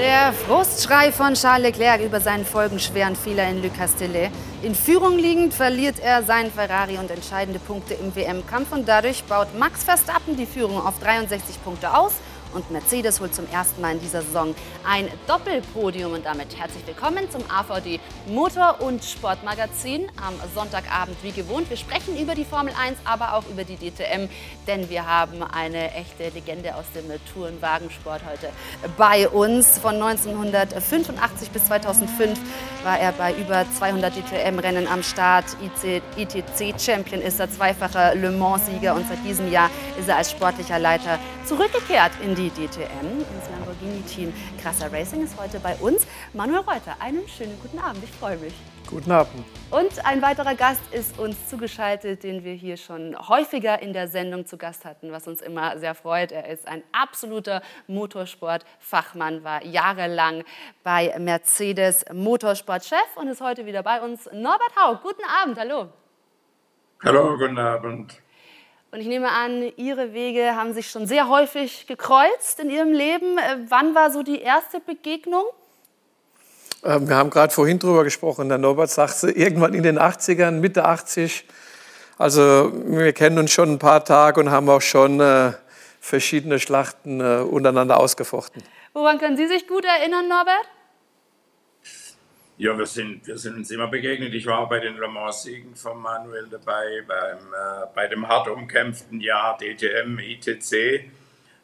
Der Frustschrei von Charles Leclerc über seinen folgenschweren Fehler in Le Castellet. In Führung liegend verliert er seinen Ferrari und entscheidende Punkte im WM-Kampf und dadurch baut Max Verstappen die Führung auf 63 Punkte aus und Mercedes holt zum ersten Mal in dieser Saison ein Doppelpodium. Und damit herzlich willkommen zum AVD Motor- und Sportmagazin am Sonntagabend wie gewohnt. Wir sprechen über die Formel 1, aber auch über die DTM, denn wir haben eine echte Legende aus dem Tourenwagensport heute bei uns. Von 1985 bis 2005 war er bei über 200 DTM-Rennen am Start. ITC-Champion ist er, zweifacher Le Mans-Sieger und seit diesem Jahr ist er als sportlicher Leiter zurückgekehrt in die DTM. ins Lamborghini-Team Krasser Racing ist heute bei uns. Manuel Reuter, einen schönen guten Abend, ich freue mich. Guten Abend. Und ein weiterer Gast ist uns zugeschaltet, den wir hier schon häufiger in der Sendung zu Gast hatten, was uns immer sehr freut. Er ist ein absoluter Motorsportfachmann, war jahrelang bei Mercedes Motorsportchef und ist heute wieder bei uns. Norbert Haug, guten Abend, hallo. Hallo, guten Abend. Und ich nehme an, Ihre Wege haben sich schon sehr häufig gekreuzt in Ihrem Leben. Äh, wann war so die erste Begegnung? Ähm, wir haben gerade vorhin drüber gesprochen. Der Norbert sagte, irgendwann in den 80ern, Mitte 80. Also wir kennen uns schon ein paar Tage und haben auch schon äh, verschiedene Schlachten äh, untereinander ausgefochten. Woran können Sie sich gut erinnern, Norbert? Ja, wir sind, wir sind uns immer begegnet. Ich war bei den Le Mans-Siegen von Manuel dabei, beim, äh, bei dem hart umkämpften Jahr DTM, ITC.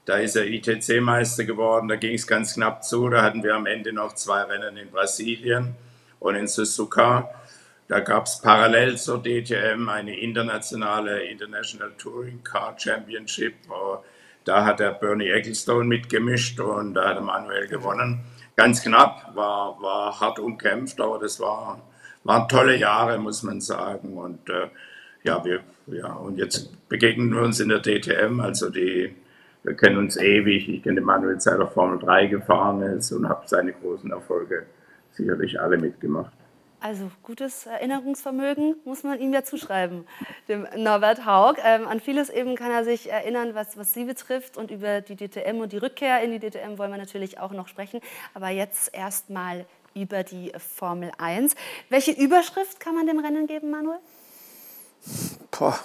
Da ist er ITC-Meister geworden, da ging es ganz knapp zu. Da hatten wir am Ende noch zwei Rennen in Brasilien und in Suzuka. Da gab es parallel zur DTM eine internationale International Touring Car Championship. Da hat der Bernie Ecclestone mitgemischt und da hat Manuel gewonnen ganz knapp, war, war hart umkämpft, aber das war, waren tolle Jahre, muss man sagen. Und äh, ja, wir, ja, und jetzt begegnen wir uns in der DTM, also die, wir kennen uns ewig. Ich kenne Manuel seit der Formel 3 gefahren ist und habe seine großen Erfolge sicherlich alle mitgemacht. Also gutes Erinnerungsvermögen muss man ihm ja zuschreiben, dem Norbert Haug. Ähm, an vieles eben kann er sich erinnern, was, was Sie betrifft. Und über die DTM und die Rückkehr in die DTM wollen wir natürlich auch noch sprechen. Aber jetzt erst mal über die Formel 1. Welche Überschrift kann man dem Rennen geben, Manuel? Boah.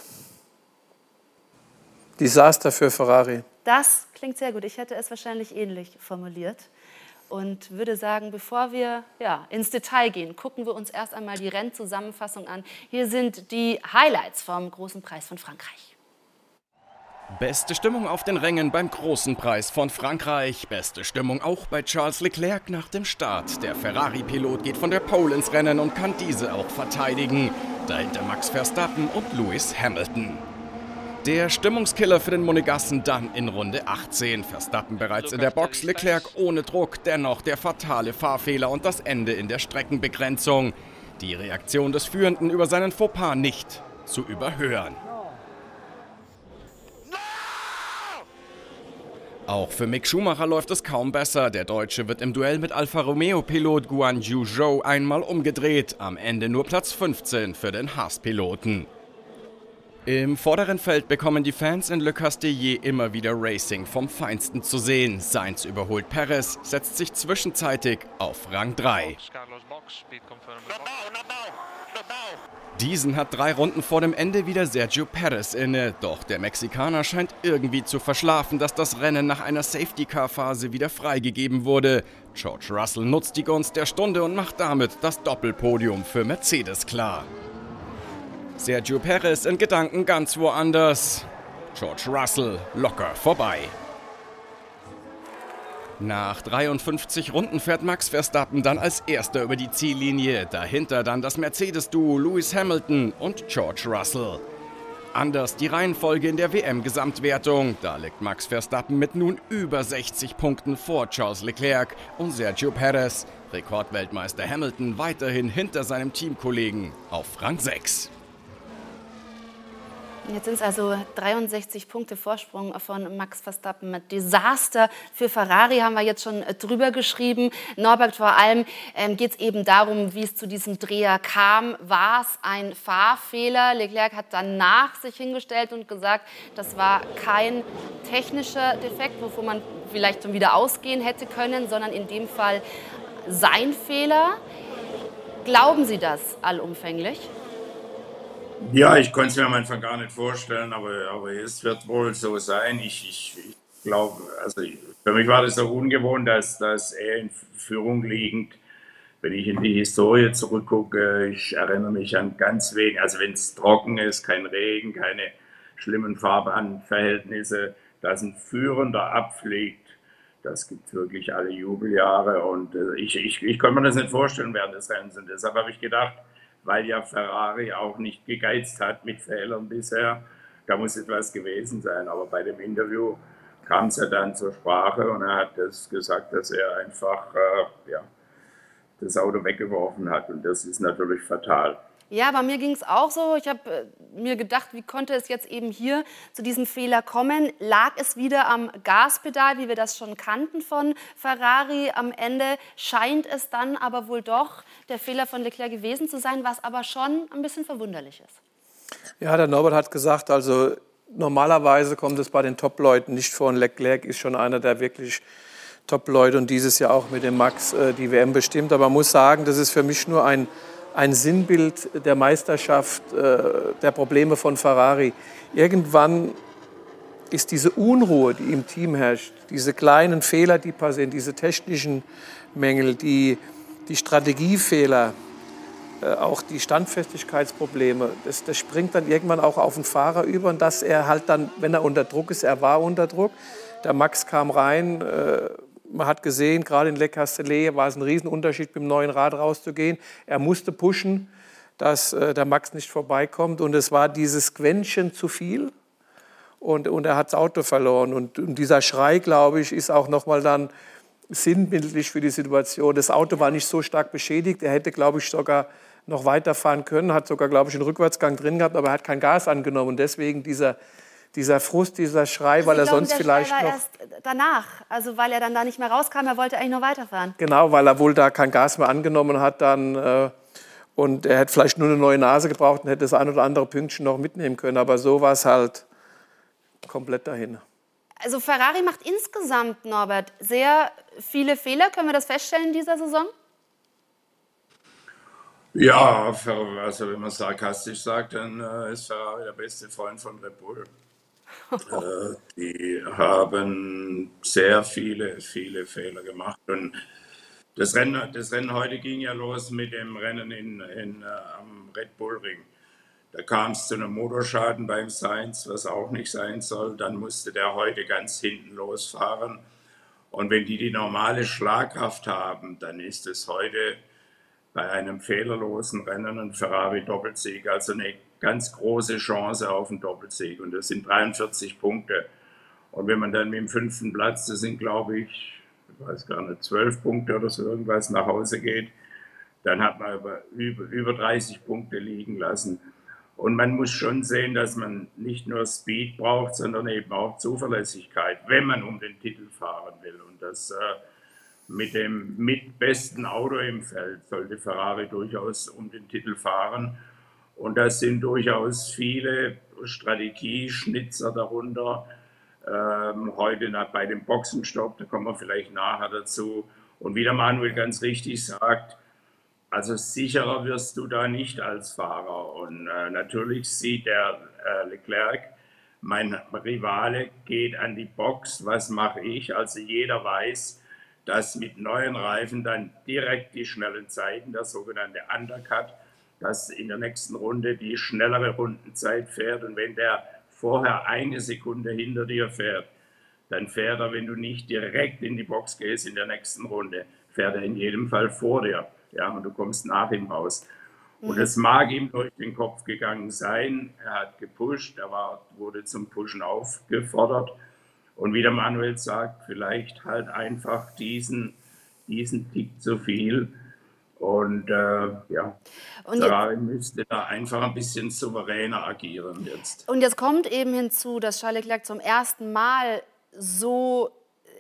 Desaster für Ferrari. Das klingt sehr gut. Ich hätte es wahrscheinlich ähnlich formuliert und würde sagen, bevor wir ja, ins Detail gehen, gucken wir uns erst einmal die Rennzusammenfassung an. Hier sind die Highlights vom Großen Preis von Frankreich. Beste Stimmung auf den Rängen beim Großen Preis von Frankreich. Beste Stimmung auch bei Charles Leclerc nach dem Start. Der Ferrari-Pilot geht von der Pole ins Rennen und kann diese auch verteidigen. Dahinter Max Verstappen und Lewis Hamilton. Der Stimmungskiller für den Monegassen dann in Runde 18. Verstappen bereits in der Box, Leclerc ohne Druck, dennoch der fatale Fahrfehler und das Ende in der Streckenbegrenzung. Die Reaktion des Führenden über seinen Fauxpas nicht zu überhören. Auch für Mick Schumacher läuft es kaum besser. Der Deutsche wird im Duell mit Alfa Romeo-Pilot Guan Yu Zhou einmal umgedreht. Am Ende nur Platz 15 für den Haas-Piloten. Im vorderen Feld bekommen die Fans in Le Castellier immer wieder Racing vom Feinsten zu sehen. Sainz überholt Perez, setzt sich zwischenzeitig auf Rang 3. Diesen hat drei Runden vor dem Ende wieder Sergio Perez inne. Doch der Mexikaner scheint irgendwie zu verschlafen, dass das Rennen nach einer Safety-Car-Phase wieder freigegeben wurde. George Russell nutzt die Gunst der Stunde und macht damit das Doppelpodium für Mercedes klar. Sergio Perez in Gedanken ganz woanders. George Russell locker vorbei. Nach 53 Runden fährt Max Verstappen dann als erster über die Ziellinie. Dahinter dann das Mercedes-Duo Lewis Hamilton und George Russell. Anders die Reihenfolge in der WM-Gesamtwertung. Da liegt Max Verstappen mit nun über 60 Punkten vor Charles Leclerc und Sergio Perez. Rekordweltmeister Hamilton weiterhin hinter seinem Teamkollegen auf Rang 6. Jetzt sind es also 63 Punkte Vorsprung von Max Verstappen. Mit Desaster für Ferrari haben wir jetzt schon äh, drüber geschrieben. Norbert, vor allem ähm, geht es eben darum, wie es zu diesem Dreher kam. War es ein Fahrfehler? Leclerc hat danach sich hingestellt und gesagt, das war kein technischer Defekt, wovon man vielleicht schon wieder ausgehen hätte können, sondern in dem Fall sein Fehler. Glauben Sie das allumfänglich? Ja, ich konnte es mir am Anfang gar nicht vorstellen, aber, aber es wird wohl so sein. Ich, ich, ich glaube, also für mich war das so ungewohnt, dass, dass er in Führung liegend, wenn ich in die Historie zurückgucke, ich erinnere mich an ganz wenig, also wenn es trocken ist, kein Regen, keine schlimmen Fahrbahnverhältnisse, dass ein Führender abfliegt, das gibt es wirklich alle Jubeljahre und äh, ich, ich, ich konnte mir das nicht vorstellen während des Rennens und deshalb habe ich gedacht, weil ja Ferrari auch nicht gegeizt hat mit Fehlern bisher. Da muss etwas gewesen sein. Aber bei dem Interview kam es ja dann zur Sprache und er hat das gesagt, dass er einfach äh, ja, das Auto weggeworfen hat. Und das ist natürlich fatal. Ja, bei mir ging es auch so. Ich habe äh, mir gedacht, wie konnte es jetzt eben hier zu diesem Fehler kommen? Lag es wieder am Gaspedal, wie wir das schon kannten von Ferrari? Am Ende scheint es dann aber wohl doch der Fehler von Leclerc gewesen zu sein, was aber schon ein bisschen verwunderlich ist. Ja, der Norbert hat gesagt, also normalerweise kommt es bei den Top-Leuten nicht vor. Und Leclerc ist schon einer der wirklich Top-Leute und dieses Jahr auch mit dem Max äh, die WM bestimmt. Aber man muss sagen, das ist für mich nur ein ein Sinnbild der Meisterschaft, äh, der Probleme von Ferrari. Irgendwann ist diese Unruhe, die im Team herrscht, diese kleinen Fehler, die passieren, diese technischen Mängel, die, die Strategiefehler, äh, auch die Standfestigkeitsprobleme, das, das springt dann irgendwann auch auf den Fahrer über und dass er halt dann, wenn er unter Druck ist, er war unter Druck. Der Max kam rein, äh, man hat gesehen, gerade in Le Castellet war es ein Riesenunterschied, mit dem neuen Rad rauszugehen. Er musste pushen, dass äh, der Max nicht vorbeikommt. Und es war dieses Quäntchen zu viel. Und, und er hat das Auto verloren. Und, und dieser Schrei, glaube ich, ist auch nochmal dann sinnbildlich für die Situation. Das Auto war nicht so stark beschädigt. Er hätte, glaube ich, sogar noch weiterfahren können, hat sogar, glaube ich, einen Rückwärtsgang drin gehabt, aber er hat kein Gas angenommen. Und deswegen dieser, dieser Frust, dieser Schrei, also weil er glaube, sonst vielleicht noch. Erst danach, also weil er dann da nicht mehr rauskam, er wollte eigentlich noch weiterfahren. Genau, weil er wohl da kein Gas mehr angenommen hat dann. Äh, und er hätte vielleicht nur eine neue Nase gebraucht und hätte das ein oder andere Pünktchen noch mitnehmen können. Aber so war es halt komplett dahin. Also Ferrari macht insgesamt, Norbert, sehr viele Fehler. Können wir das feststellen in dieser Saison? Ja, also wenn man sarkastisch sagt, dann äh, ist Ferrari der beste Freund von Red Bull. Äh, die haben sehr viele, viele Fehler gemacht. Und das Rennen, das Rennen heute ging ja los mit dem Rennen in, in, äh, am Red Bull Ring. Da kam es zu einem Motorschaden beim Sainz, was auch nicht sein soll. Dann musste der heute ganz hinten losfahren. Und wenn die die normale Schlagkraft haben, dann ist es heute bei einem fehlerlosen Rennen ein Ferrari-Doppelsieg. Also eine ganz große Chance auf einen Doppelsieg. Und das sind 43 Punkte. Und wenn man dann mit dem fünften Platz, das sind glaube ich, ich weiß gar nicht, zwölf Punkte oder so irgendwas nach Hause geht, dann hat man über, über, über 30 Punkte liegen lassen. Und man muss schon sehen, dass man nicht nur Speed braucht, sondern eben auch Zuverlässigkeit, wenn man um den Titel fahren will. Und das äh, mit dem mitbesten Auto im Feld sollte Ferrari durchaus um den Titel fahren. Und das sind durchaus viele Strategieschnitzer darunter. Ähm, heute bei dem Boxenstopp, da kommen wir vielleicht nachher dazu. Und wie der Manuel ganz richtig sagt, also sicherer wirst du da nicht als Fahrer. Und äh, natürlich sieht der äh, Leclerc, mein Rivale geht an die Box, was mache ich? Also jeder weiß, dass mit neuen Reifen dann direkt die schnellen Zeiten, der sogenannte Undercut, dass in der nächsten Runde die schnellere Rundenzeit fährt. Und wenn der vorher eine Sekunde hinter dir fährt, dann fährt er, wenn du nicht direkt in die Box gehst in der nächsten Runde, fährt er in jedem Fall vor dir. Ja, und du kommst nach ihm raus. Und es mag ihm durch den Kopf gegangen sein. Er hat gepusht, er war, wurde zum Pushen aufgefordert. Und wie der Manuel sagt, vielleicht halt einfach diesen, diesen Tick zu viel Und äh, ja, und Ferrari müsste da einfach ein bisschen souveräner agieren jetzt. Und jetzt kommt eben hinzu, dass Charles Leclerc zum ersten Mal so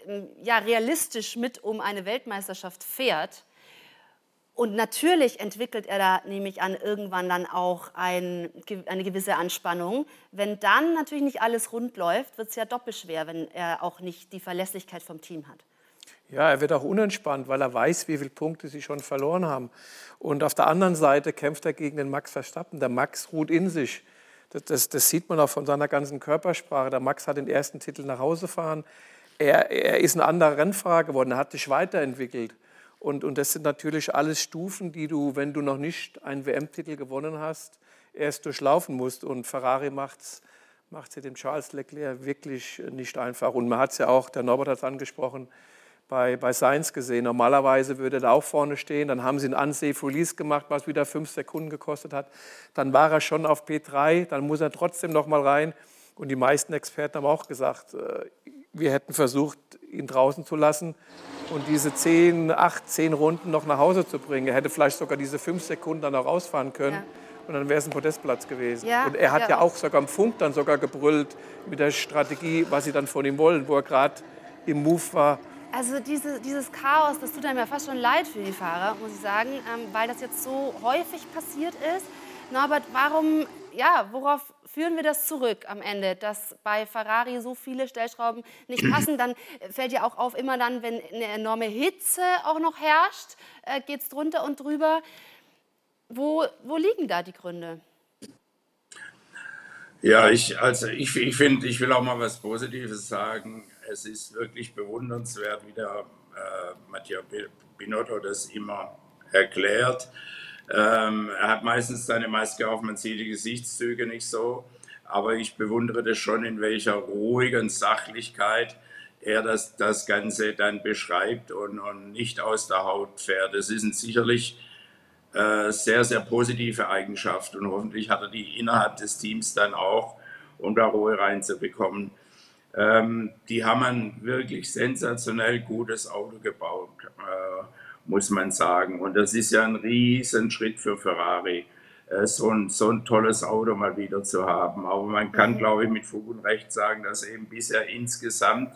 ähm, ja, realistisch mit um eine Weltmeisterschaft fährt. Und natürlich entwickelt er da, nehme ich an, irgendwann dann auch ein, eine gewisse Anspannung. Wenn dann natürlich nicht alles rund läuft, wird es ja doppelt schwer, wenn er auch nicht die Verlässlichkeit vom Team hat. Ja, er wird auch unentspannt, weil er weiß, wie viele Punkte sie schon verloren haben. Und auf der anderen Seite kämpft er gegen den Max Verstappen. Der Max ruht in sich. Das, das, das sieht man auch von seiner ganzen Körpersprache. Der Max hat den ersten Titel nach Hause fahren. Er, er ist ein anderer Rennfahrer geworden. Er hat sich weiterentwickelt. Und, und das sind natürlich alles Stufen, die du, wenn du noch nicht einen WM-Titel gewonnen hast, erst durchlaufen musst. Und Ferrari macht es dem Charles Leclerc wirklich nicht einfach. Und man hat es ja auch, der Norbert hat es angesprochen, bei, bei Sainz gesehen. Normalerweise würde er da auch vorne stehen. Dann haben sie ein Unsafe Release gemacht, was wieder fünf Sekunden gekostet hat. Dann war er schon auf P3, dann muss er trotzdem noch mal rein. Und die meisten Experten haben auch gesagt, äh, wir hätten versucht, ihn draußen zu lassen und diese zehn, acht, zehn Runden noch nach Hause zu bringen. Er hätte vielleicht sogar diese fünf Sekunden dann auch rausfahren können. Ja. Und dann wäre es ein Podestplatz gewesen. Ja, und er hat ja. ja auch sogar am Funk dann sogar gebrüllt mit der Strategie, was sie dann von ihm wollen, wo er gerade im Move war. Also diese, dieses Chaos, das tut einem ja fast schon leid für die Fahrer, muss ich sagen, ähm, weil das jetzt so häufig passiert ist. Norbert, warum, ja, worauf führen wir das zurück am Ende, dass bei Ferrari so viele Stellschrauben nicht passen? Dann fällt ja auch auf, immer dann, wenn eine enorme Hitze auch noch herrscht, äh, geht es drunter und drüber. Wo, wo liegen da die Gründe? Ja, ich, also ich, ich finde, ich will auch mal was Positives sagen es ist wirklich bewundernswert, wie der äh, Matteo Binotto das immer erklärt. Ähm, er hat meistens seine Maske auf, man sieht die Gesichtszüge nicht so, aber ich bewundere das schon, in welcher ruhigen Sachlichkeit er das, das Ganze dann beschreibt und, und nicht aus der Haut fährt. Das ist sicherlich äh, sehr, sehr positive Eigenschaft und hoffentlich hat er die innerhalb des Teams dann auch, um da Ruhe reinzubekommen. Ähm, die haben ein wirklich sensationell gutes Auto gebaut, äh, muss man sagen. Und das ist ja ein Riesenschritt für Ferrari, äh, so, ein, so ein tolles Auto mal wieder zu haben. Aber man kann, mhm. glaube ich, mit Fug und Recht sagen, dass eben bisher insgesamt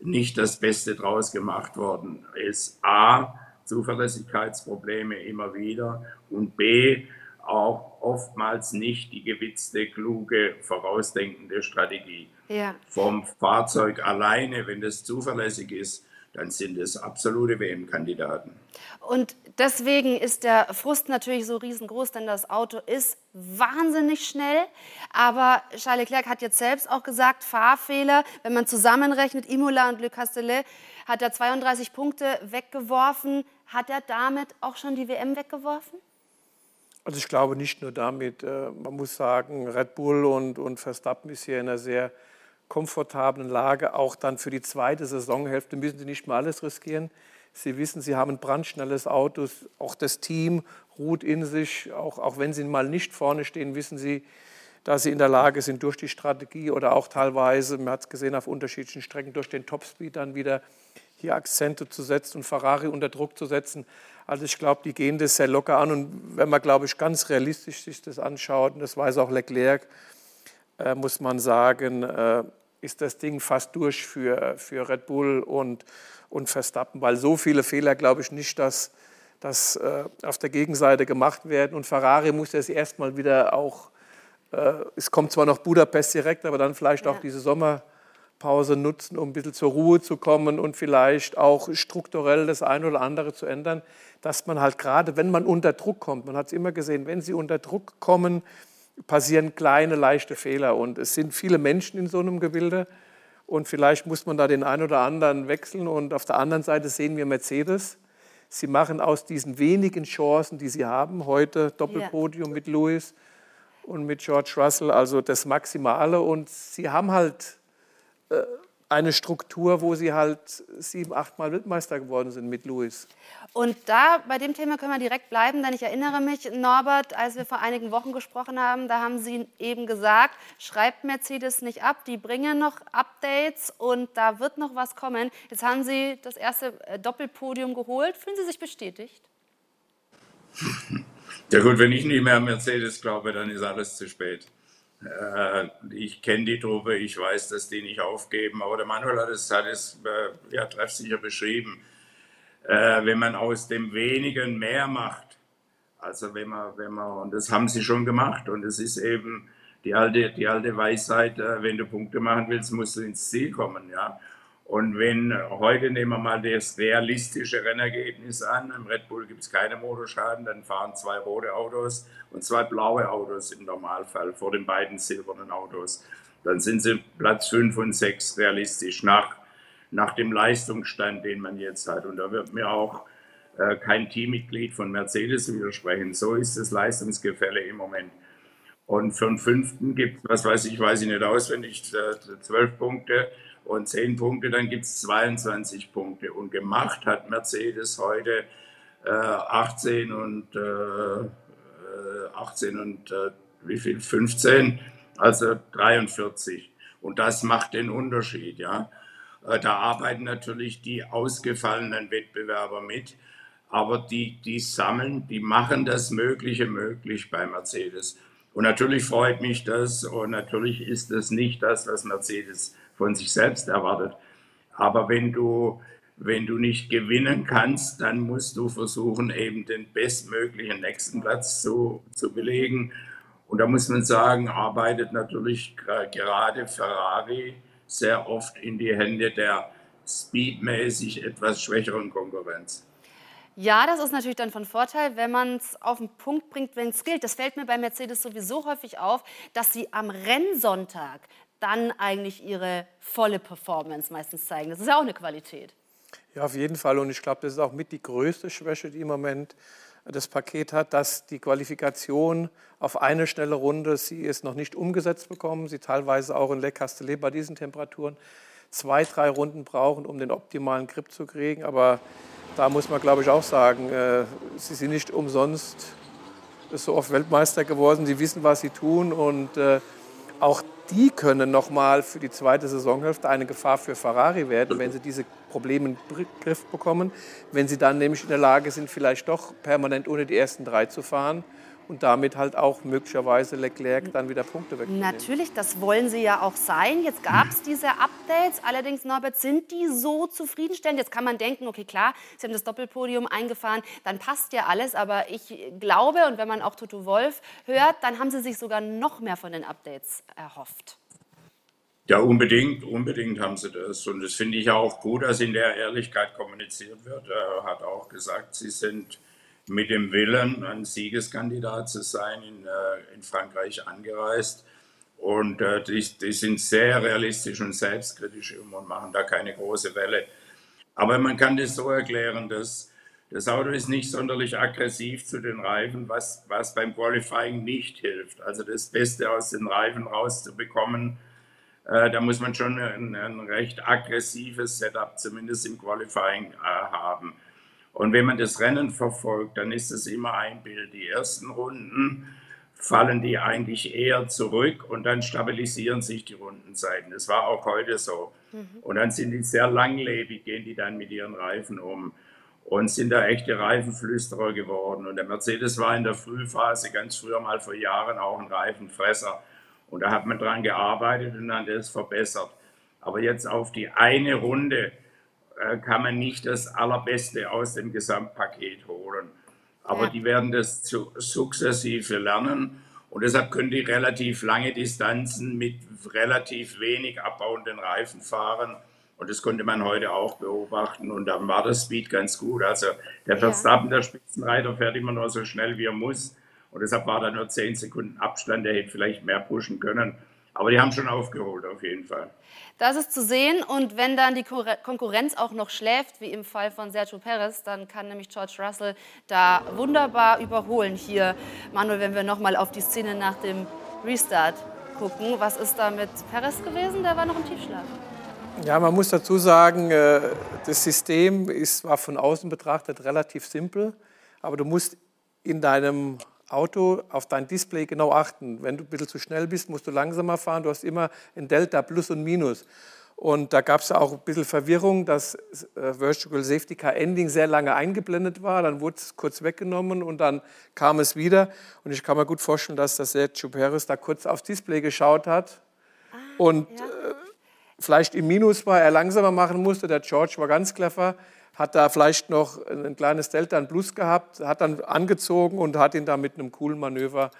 nicht das Beste draus gemacht worden ist. A, Zuverlässigkeitsprobleme immer wieder und B, auch oftmals nicht die gewitzte, kluge, vorausdenkende Strategie. Ja. Vom Fahrzeug alleine, wenn das zuverlässig ist, dann sind es absolute WM-Kandidaten. Und deswegen ist der Frust natürlich so riesengroß, denn das Auto ist wahnsinnig schnell. Aber Charles Leclerc hat jetzt selbst auch gesagt, Fahrfehler, wenn man zusammenrechnet, Imola und Le Castellet, hat er 32 Punkte weggeworfen. Hat er damit auch schon die WM weggeworfen? Also ich glaube nicht nur damit. Äh, man muss sagen, Red Bull und, und Verstappen ist hier in einer sehr komfortablen Lage. Auch dann für die zweite Saisonhälfte müssen sie nicht mehr alles riskieren. Sie wissen, sie haben ein brandschnelles Auto. Auch das Team ruht in sich. Auch, auch wenn sie mal nicht vorne stehen, wissen sie, dass sie in der Lage sind, durch die Strategie oder auch teilweise, man hat es gesehen, auf unterschiedlichen Strecken durch den Topspeed dann wieder hier Akzente zu setzen und Ferrari unter Druck zu setzen. Also ich glaube, die gehen das sehr locker an. Und wenn man, glaube ich, ganz realistisch sich das anschaut, und das weiß auch Leclerc, äh, muss man sagen, äh, ist das Ding fast durch für, für Red Bull und, und Verstappen, weil so viele Fehler, glaube ich, nicht, dass, dass äh, auf der Gegenseite gemacht werden. Und Ferrari muss jetzt erstmal wieder auch, äh, es kommt zwar noch Budapest direkt, aber dann vielleicht ja. auch diese Sommer Pause nutzen, um ein bisschen zur Ruhe zu kommen und vielleicht auch strukturell das eine oder andere zu ändern, dass man halt gerade, wenn man unter Druck kommt, man hat es immer gesehen, wenn sie unter Druck kommen, passieren kleine, leichte Fehler und es sind viele Menschen in so einem Gebilde und vielleicht muss man da den einen oder anderen wechseln und auf der anderen Seite sehen wir Mercedes. Sie machen aus diesen wenigen Chancen, die sie haben, heute Doppelpodium ja. mit Lewis und mit George Russell, also das Maximale und sie haben halt äh, eine Struktur, wo sie halt sieben, achtmal Weltmeister geworden sind mit Louis. Und da, bei dem Thema können wir direkt bleiben, denn ich erinnere mich, Norbert, als wir vor einigen Wochen gesprochen haben, da haben Sie eben gesagt, schreibt Mercedes nicht ab, die bringen noch Updates und da wird noch was kommen. Jetzt haben Sie das erste äh, Doppelpodium geholt. Fühlen Sie sich bestätigt? Ja gut, wenn ich nicht mehr an Mercedes glaube, dann ist alles zu spät. Äh, ich kenne die Truppe, ich weiß, dass die nicht aufgeben, aber der Manuel hat es, hat es äh, ja, treffsicher beschrieben. Äh, wenn man aus dem Wenigen mehr macht, also wenn man, wenn man, und das haben sie schon gemacht, und es ist eben die alte, die alte Weisheit, wenn du Punkte machen willst, musst du ins Ziel kommen, ja. Und wenn heute nehmen wir mal das realistische Rennergebnis an, im Red Bull gibt es keine Motorschaden, dann fahren zwei rote Autos und zwei blaue Autos im Normalfall vor den beiden silbernen Autos. Dann sind sie Platz 5 und 6 realistisch nach, nach dem Leistungsstand, den man jetzt hat. Und da wird mir auch äh, kein Teammitglied von Mercedes widersprechen. So ist das Leistungsgefälle im Moment. Und für den fünften gibt es, was weiß ich, weiß ich nicht auswendig, äh, zwölf Punkte und 10 Punkte, dann gibt es 22 Punkte. Und gemacht hat Mercedes heute äh, 18 und, äh, 18 äh, und äh, wie viel? 15, also 43. Und das macht den Unterschied, ja. Äh, da arbeiten natürlich die ausgefallenen Wettbewerber mit, aber die, die sammeln, die machen das Mögliche möglich bei Mercedes. Und natürlich freut mich das und natürlich ist das nicht das, was Mercedes von sich selbst erwartet. Aber wenn du, wenn du nicht gewinnen kannst, dann musst du versuchen, eben den bestmöglichen nächsten Platz zu, zu belegen. Und da muss man sagen, arbeitet natürlich gerade Ferrari sehr oft in die Hände der speedmäßig etwas schwächeren Konkurrenz. Ja, das ist natürlich dann von Vorteil, wenn man es auf den Punkt bringt, wenn es gilt. Das fällt mir bei Mercedes sowieso häufig auf, dass sie am Rennsonntag dann eigentlich ihre volle Performance meistens zeigen. Das ist ja auch eine Qualität. Ja, auf jeden Fall. Und ich glaube, das ist auch mit die größte Schwäche, die im Moment das Paket hat, dass die Qualifikation auf eine schnelle Runde, sie es noch nicht umgesetzt bekommen, sie teilweise auch in Le Castellet bei diesen Temperaturen zwei, drei Runden brauchen, um den optimalen Grip zu kriegen. Aber da muss man, glaube ich, auch sagen, äh, sie sind nicht umsonst so oft Weltmeister geworden. Sie wissen, was sie tun und äh, auch die können nochmal für die zweite Saisonhälfte eine Gefahr für Ferrari werden, wenn sie diese Probleme in den Griff bekommen. Wenn sie dann nämlich in der Lage sind, vielleicht doch permanent ohne die ersten drei zu fahren und damit halt auch möglicherweise Leclerc dann wieder Punkte wegnehmen. Natürlich, das wollen sie ja auch sein. Jetzt gab es diese Updates. Allerdings, Norbert, sind die so zufriedenstellend? Jetzt kann man denken, okay, klar, sie haben das Doppelpodium eingefahren, dann passt ja alles. Aber ich glaube, und wenn man auch Toto Wolf hört, dann haben sie sich sogar noch mehr von den Updates erhofft. Ja, unbedingt, unbedingt haben sie das. Und das finde ich auch gut, dass in der Ehrlichkeit kommuniziert wird. Er hat auch gesagt, sie sind mit dem Willen, ein Siegeskandidat zu sein, in, äh, in Frankreich angereist. Und äh, die, die, sind sehr realistisch und selbstkritisch und machen da keine große Welle. Aber man kann das so erklären, dass das Auto ist nicht sonderlich aggressiv zu den Reifen, was, was beim Qualifying nicht hilft. Also das Beste aus den Reifen rauszubekommen, äh, da muss man schon ein, ein, recht aggressives Setup, zumindest im Qualifying, äh, haben. Und wenn man das Rennen verfolgt, dann ist es immer ein Bild. Die ersten Runden fallen die eigentlich eher zurück und dann stabilisieren sich die Rundenzeiten. Das war auch heute so. Mhm. Und dann sind die sehr langlebig, gehen die dann mit ihren Reifen um und sind da echte Reifenflüsterer geworden. Und der Mercedes war in der Frühphase ganz früher mal vor Jahren auch ein Reifenfresser. Und da hat man dran gearbeitet und dann das verbessert. Aber jetzt auf die eine Runde kann man nicht das Allerbeste aus dem Gesamtpaket holen. Aber ja. die werden das zu, sukzessive lernen. Und deshalb können die relativ lange Distanzen mit relativ wenig abbauenden Reifen fahren. Und das konnte man heute auch beobachten. Und dann war das Speed ganz gut. Also der Verstappen, ja. der Spitzenreiter, fährt immer nur so schnell, wie er muss. Und deshalb war da nur 10 Sekunden Abstand. Der hätte vielleicht mehr pushen können. Aber die haben schon aufgeholt, auf jeden Fall. Das ist zu sehen. Und wenn dann die Konkurrenz auch noch schläft, wie im Fall von Sergio Perez, dann kann nämlich George Russell da wunderbar überholen. Hier, Manuel, wenn wir noch mal auf die Szene nach dem Restart gucken. Was ist da mit Perez gewesen? Der war noch im Tiefschlaf. Ja, man muss dazu sagen, äh, das System ist, war von außen betrachtet relativ simpel, aber du musst in deinem Auto auf dein Display genau achten. Wenn du ein bisschen zu schnell bist, musst du langsamer fahren. Du hast immer ein Delta, Plus und Minus. Und da gab es auch ein bisschen Verwirrung, dass äh, Virtual Safety Car Ending sehr lange eingeblendet war. Dann wurde es kurz weggenommen und dann kam es wieder. Und ich kann mir gut vorstellen, dass das Sergio Perez da kurz aufs Display geschaut hat ah, und ja. äh, vielleicht im Minus war, er langsamer machen musste. Der George war ganz clever, hat da vielleicht noch ein kleines Delta, ein Plus gehabt, hat dann angezogen und hat ihn da mit einem coolen Manöver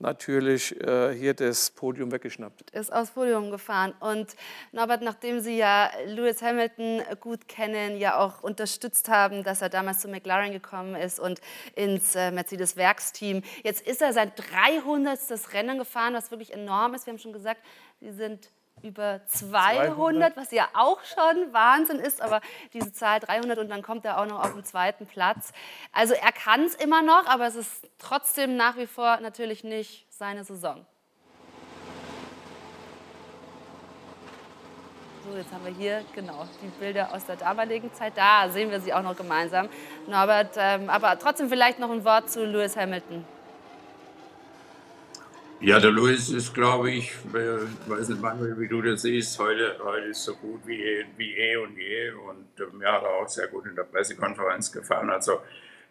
natürlich äh, hier das Podium weggeschnappt. Ist aufs Podium gefahren. Und Norbert, nachdem Sie ja Lewis Hamilton gut kennen, ja auch unterstützt haben, dass er damals zu McLaren gekommen ist und ins äh, Mercedes-Werksteam. Jetzt ist er sein 300. Rennen gefahren, was wirklich enorm ist. Wir haben schon gesagt, Sie sind über 200, 200, was ja auch schon Wahnsinn ist, aber diese Zahl 300 und dann kommt er auch noch auf den zweiten Platz. Also er kann es immer noch, aber es ist trotzdem nach wie vor natürlich nicht seine Saison. So, jetzt haben wir hier genau die Bilder aus der damaligen Zeit. Da sehen wir sie auch noch gemeinsam. Norbert, ähm, aber trotzdem vielleicht noch ein Wort zu Lewis Hamilton. Ja, der Louis ist, glaube ich, ich weiß nicht, Manuel, wie du das siehst, heute, heute ist so gut wie, eh, wie eh und je. Und äh, mir hat er auch sehr gut in der Pressekonferenz gefallen. Also,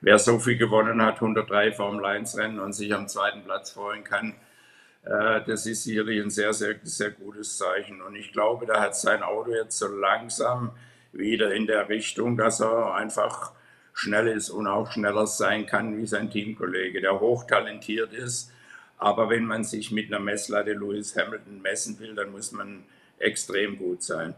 wer so viel gewonnen hat, 103 Formel 1 Rennen und sich am zweiten Platz freuen kann, äh, das ist sicherlich ein sehr, sehr, sehr gutes Zeichen. Und ich glaube, da hat sein Auto jetzt so langsam wieder in der Richtung, dass er einfach schnell ist und auch schneller sein kann wie sein Teamkollege, der hochtalentiert ist aber wenn man sich mit einer Messlatte Lewis Hamilton messen will, dann muss man extrem gut sein.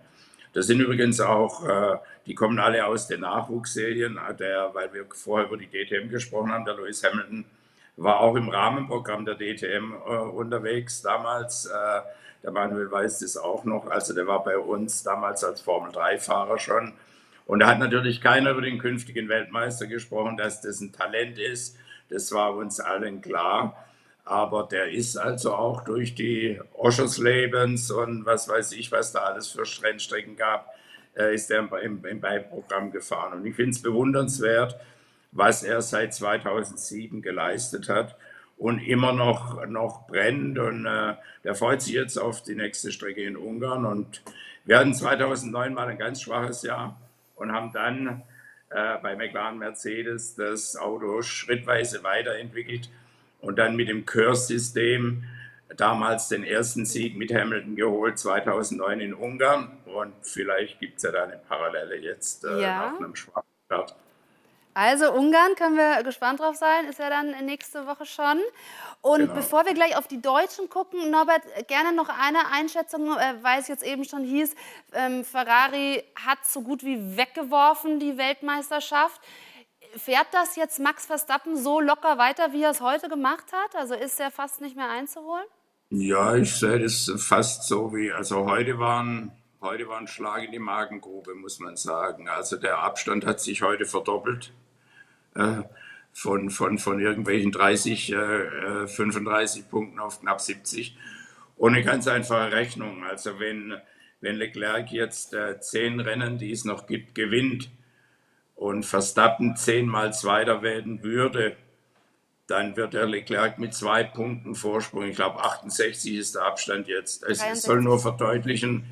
Das sind übrigens auch, äh, die kommen alle aus den Nachwuchsserien, der, weil wir vorher über die DTM gesprochen haben. Der Lewis Hamilton war auch im Rahmenprogramm der DTM äh, unterwegs damals. Äh, der Manuel weiß das auch noch. Also der war bei uns damals als Formel-3-Fahrer schon. Und da hat natürlich keiner über den künftigen Weltmeister gesprochen, dass das ein Talent ist. Das war uns allen klar. Aber der ist also auch durch die Oscherslebens und was weiß ich, was da alles für Rennstrecken gab, äh, ist er im, im Beiprogramm gefahren. Und ich finde es bewundernswert, was er seit 2007 geleistet hat und immer noch, noch brennt. Und äh, der freut sich jetzt auf die nächste Strecke in Ungarn. Und wir hatten 2009 mal ein ganz schwaches Jahr und haben dann äh, bei McLaren Mercedes das Auto schrittweise weiterentwickelt und dann mit dem Curse-System damals den ersten Sieg mit Hamilton geholt, 2009 in Ungarn. Und vielleicht gibt es ja da eine Parallele jetzt äh, ja. nach einem schwachen Start. Also Ungarn können wir gespannt drauf sein, ist ja dann nächste Woche schon. Und genau. bevor wir gleich auf die Deutschen gucken, Norbert, gerne noch eine Einschätzung, äh, weil es jetzt eben schon hieß, ähm, Ferrari hat so gut wie weggeworfen die Weltmeisterschaft. Fährt das jetzt Max Verstappen so locker weiter, wie er es heute gemacht hat? Also ist er fast nicht mehr einzuholen? Ja, ich sehe das fast so wie, also heute waren, heute war ein Schlag in die Magengrube, muss man sagen. Also der Abstand hat sich heute verdoppelt. Äh, von, von, von irgendwelchen 30, äh, 35 äh, Punkten auf knapp 70. Und eine ganz einfache Rechnung. Also wenn, wenn Leclerc jetzt äh, zehn Rennen, die es noch gibt, gewinnt, und Verstappen zehnmal Zweiter werden würde, dann wird der Leclerc mit zwei Punkten Vorsprung, ich glaube 68 ist der Abstand jetzt. Es 63. soll nur verdeutlichen,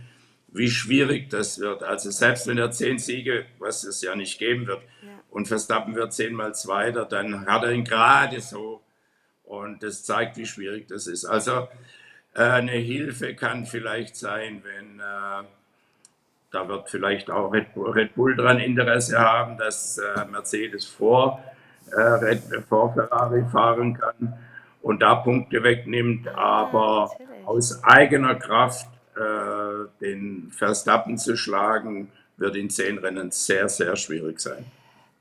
wie schwierig das wird. Also selbst wenn er zehn Siege, was es ja nicht geben wird, ja. und Verstappen wird zehnmal Zweiter, dann hat er ihn gerade so. Und das zeigt, wie schwierig das ist. Also äh, eine Hilfe kann vielleicht sein, wenn äh, da wird vielleicht auch Red Bull, Red Bull daran Interesse haben, dass äh, Mercedes vor, äh, Red, vor Ferrari fahren kann und da Punkte wegnimmt. Aber ja, aus eigener Kraft äh, den Verstappen zu schlagen, wird in zehn Rennen sehr, sehr schwierig sein.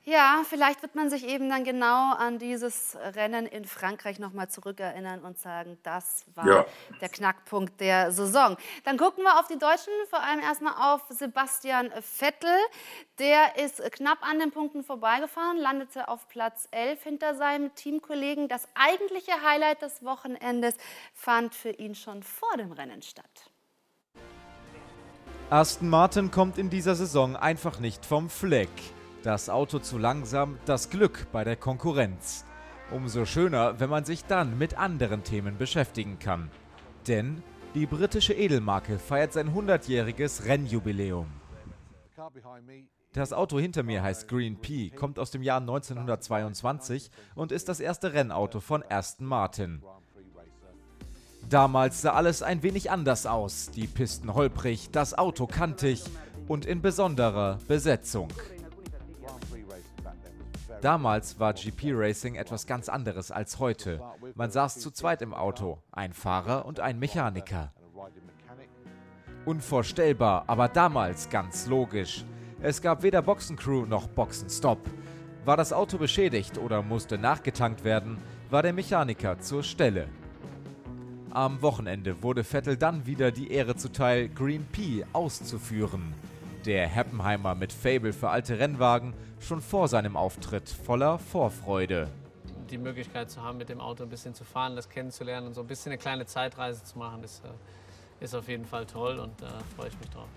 Ja, vielleicht wird man sich eben dann genau an dieses Rennen in Frankreich nochmal zurückerinnern und sagen, das war ja. der Knackpunkt der Saison. Dann gucken wir auf die Deutschen, vor allem erstmal auf Sebastian Vettel. Der ist knapp an den Punkten vorbeigefahren, landete auf Platz 11 hinter seinem Teamkollegen. Das eigentliche Highlight des Wochenendes fand für ihn schon vor dem Rennen statt. Aston Martin kommt in dieser Saison einfach nicht vom Fleck. Das Auto zu langsam, das Glück bei der Konkurrenz. Umso schöner, wenn man sich dann mit anderen Themen beschäftigen kann. Denn Die britische Edelmarke feiert sein 100-jähriges Rennjubiläum. Das Auto hinter mir heißt Green Pea, kommt aus dem Jahr 1922 und ist das erste Rennauto von Aston Martin. Damals sah alles ein wenig anders aus. Die Pisten holprig, das Auto kantig und in besonderer Besetzung. Damals war GP Racing etwas ganz anderes als heute. Man saß zu zweit im Auto, ein Fahrer und ein Mechaniker. Unvorstellbar, aber damals ganz logisch. Es gab weder Boxencrew noch Boxenstopp. War das Auto beschädigt oder musste nachgetankt werden, war der Mechaniker zur Stelle. Am Wochenende wurde Vettel dann wieder die Ehre zuteil, Green Pea auszuführen. Der Heppenheimer mit Fable für alte Rennwagen schon vor seinem Auftritt voller Vorfreude. Die Möglichkeit zu haben, mit dem Auto ein bisschen zu fahren, das kennenzulernen und so ein bisschen eine kleine Zeitreise zu machen, ist, äh, ist auf jeden Fall toll und da äh, freue ich mich drauf.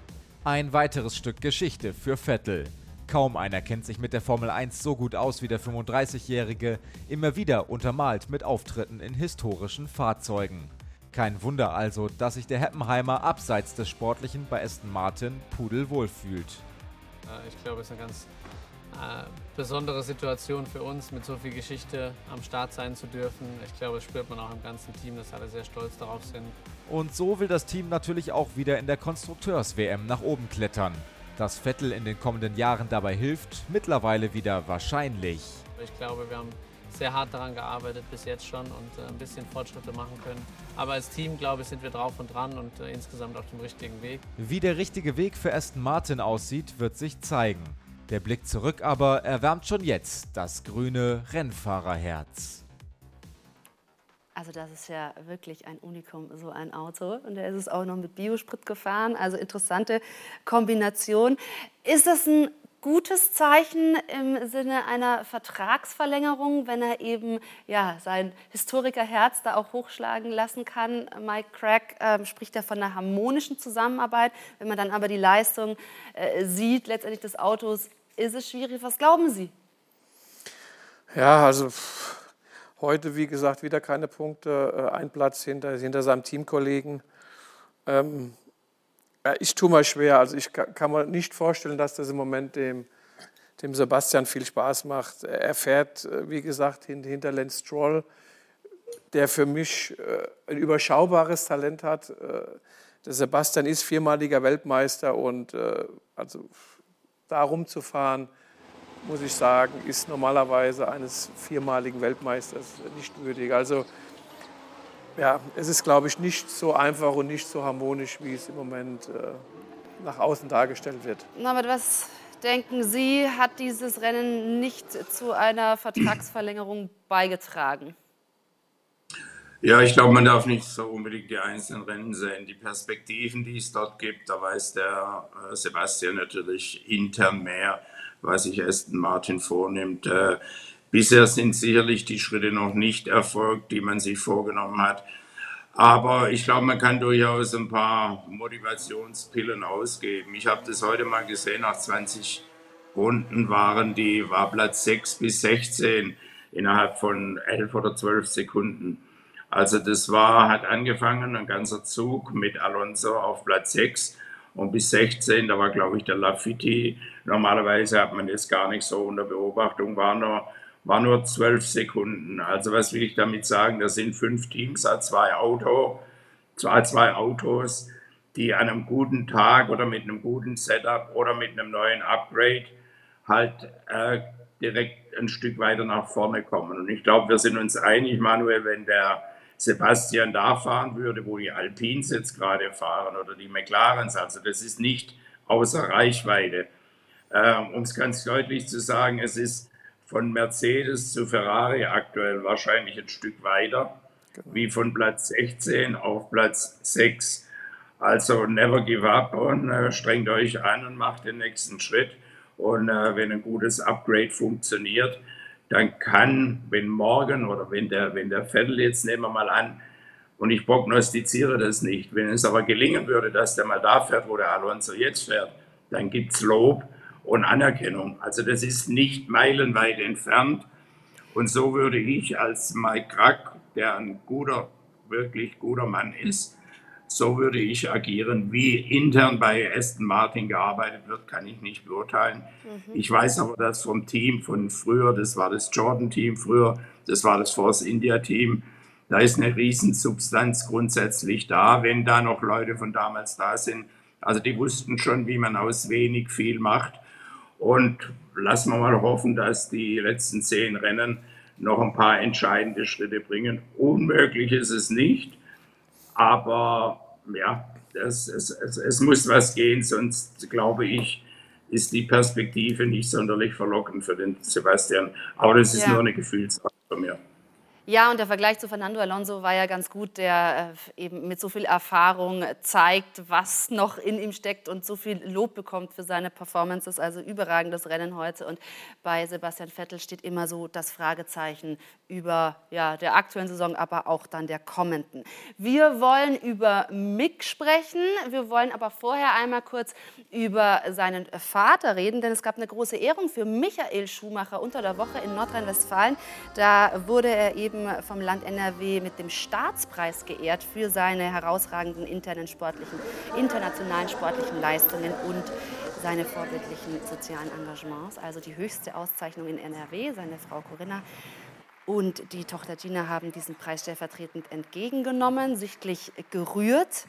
Ein weiteres Stück Geschichte für Vettel. Kaum einer kennt sich mit der Formel 1 so gut aus wie der 35-Jährige, immer wieder untermalt mit Auftritten in historischen Fahrzeugen. Kein Wunder also, dass sich der Heppenheimer abseits des Sportlichen bei Aston Martin pudelwohl fühlt. Ich glaube, es ist eine ganz äh, besondere Situation für uns, mit so viel Geschichte am Start sein zu dürfen. Ich glaube, das spürt man auch im ganzen Team, dass alle sehr stolz darauf sind. Und so will das Team natürlich auch wieder in der Konstrukteurs-WM nach oben klettern. Dass Vettel in den kommenden Jahren dabei hilft, mittlerweile wieder wahrscheinlich. Ich glaube, wir haben sehr hart daran gearbeitet bis jetzt schon und äh, ein bisschen Fortschritte machen können. Aber als Team, glaube ich, sind wir drauf und dran und äh, insgesamt auf dem richtigen Weg. Wie der richtige Weg für Aston Martin aussieht, wird sich zeigen. Der Blick zurück aber erwärmt schon jetzt das grüne Rennfahrerherz. Also das ist ja wirklich ein Unikum, so ein Auto. Und er ist es auch noch mit Biosprit gefahren. Also interessante Kombination. Ist das ein gutes Zeichen im Sinne einer Vertragsverlängerung, wenn er eben ja, sein Historikerherz da auch hochschlagen lassen kann. Mike Crack äh, spricht ja von einer harmonischen Zusammenarbeit. Wenn man dann aber die Leistung äh, sieht, letztendlich des Autos, ist es schwierig. Was glauben Sie? Ja, also heute, wie gesagt, wieder keine Punkte. Äh, ein Platz hinter, hinter seinem Teamkollegen. Ähm, ich tue mal schwer. Also ich kann mir nicht vorstellen, dass das im Moment dem, dem Sebastian viel Spaß macht. Er fährt, äh, wie gesagt, hinter Lance Stroll, der für mich äh, ein überschaubares Talent hat. Äh, der Sebastian ist viermaliger Weltmeister und also darum zu fahren, muss ich sagen, ist normalerweise eines viermaligen Weltmeisters nicht würdig. Also ja, es ist, glaube ich, nicht so einfach und nicht so harmonisch, wie es im Moment äh, nach außen dargestellt wird. Aber was denken Sie, hat dieses Rennen nicht zu einer Vertragsverlängerung beigetragen? Ja, ich glaube, man darf nicht so unbedingt die einzelnen Rennen sehen. Die Perspektiven, die es dort gibt, da weiß der äh, Sebastian natürlich intern mehr, was sich Aston Martin vornimmt. Äh, Bisher sind sicherlich die Schritte noch nicht erfolgt, die man sich vorgenommen hat. Aber ich glaube, man kann durchaus ein paar Motivationspillen ausgeben. Ich habe das heute mal gesehen, nach 20 Runden waren die, war Platz 6 bis 16 innerhalb von 11 oder 12 Sekunden. Also das war, hat angefangen, ein ganzer Zug mit Alonso auf Platz 6 und bis 16, da war glaube ich der Lafitti. Normalerweise hat man das gar nicht so unter Beobachtung, war nur war nur zwölf Sekunden. Also was will ich damit sagen? Das sind fünf Teams, zwei, Auto, zwei, zwei Autos, die an einem guten Tag oder mit einem guten Setup oder mit einem neuen Upgrade halt äh, direkt ein Stück weiter nach vorne kommen. Und ich glaube, wir sind uns einig, Manuel, wenn der Sebastian da fahren würde, wo die Alpines jetzt gerade fahren oder die McLarens, also das ist nicht außer Reichweite. Ähm, um es ganz deutlich zu sagen, es ist von Mercedes zu Ferrari aktuell wahrscheinlich ein Stück weiter, genau. wie von Platz 16 auf Platz 6. Also never give up und äh, strengt euch an und macht den nächsten Schritt. Und äh, wenn ein gutes Upgrade funktioniert, dann kann, wenn morgen oder wenn der, wenn der Vettel jetzt nehmen wir mal an, und ich prognostiziere das nicht, wenn es aber gelingen würde, dass der mal da fährt, wo der Alonso jetzt fährt, dann gibt es Lob und Anerkennung. Also das ist nicht meilenweit entfernt. Und so würde ich als Mike Krack, der ein guter, wirklich guter Mann ist, So würde ich agieren. Wie intern bei Aston Martin gearbeitet wird, kann ich nicht beurteilen. Mhm. Ich weiß aber, dass vom Team von früher, das war das Jordan-Team früher, das war das Force India-Team, da ist eine Riesensubstanz grundsätzlich da, wenn da noch Leute von damals da sind. Also die wussten schon, wie man aus wenig viel macht. Und lassen wir mal hoffen, dass die letzten zehn Rennen noch ein paar entscheidende Schritte bringen. Unmöglich ist es nicht. Aber ja, das, es, es, es muss was gehen, sonst glaube ich, ist die Perspektive nicht sonderlich verlockend für den Sebastian. Aber das ist ja. nur eine Gefühlssache von mir. Ja, und der Vergleich zu Fernando Alonso war ja ganz gut, der äh, eben mit so viel Erfahrung zeigt, was noch in ihm steckt und so viel Lob bekommt für seine Performances. Also überragendes Rennen heute. Und bei Sebastian Vettel steht immer so das Fragezeichen über ja, der aktuellen Saison, aber auch dann der kommenden. Wir wollen über Mick sprechen. Wir wollen aber vorher einmal kurz über seinen Vater reden, denn es gab eine große Ehrung für Michael Schumacher unter der Woche in Nordrhein-Westfalen. Da wurde er eben eben vom Land NRW mit dem Staatspreis geehrt für seine herausragenden internen sportlichen, internationalen sportlichen Leistungen und seine vorbildlichen sozialen Engagements. Also die höchste Auszeichnung in NRW, seine Frau Corinna und die Tochter Gina haben diesen Preis stellvertretend entgegengenommen, sichtlich gerührt.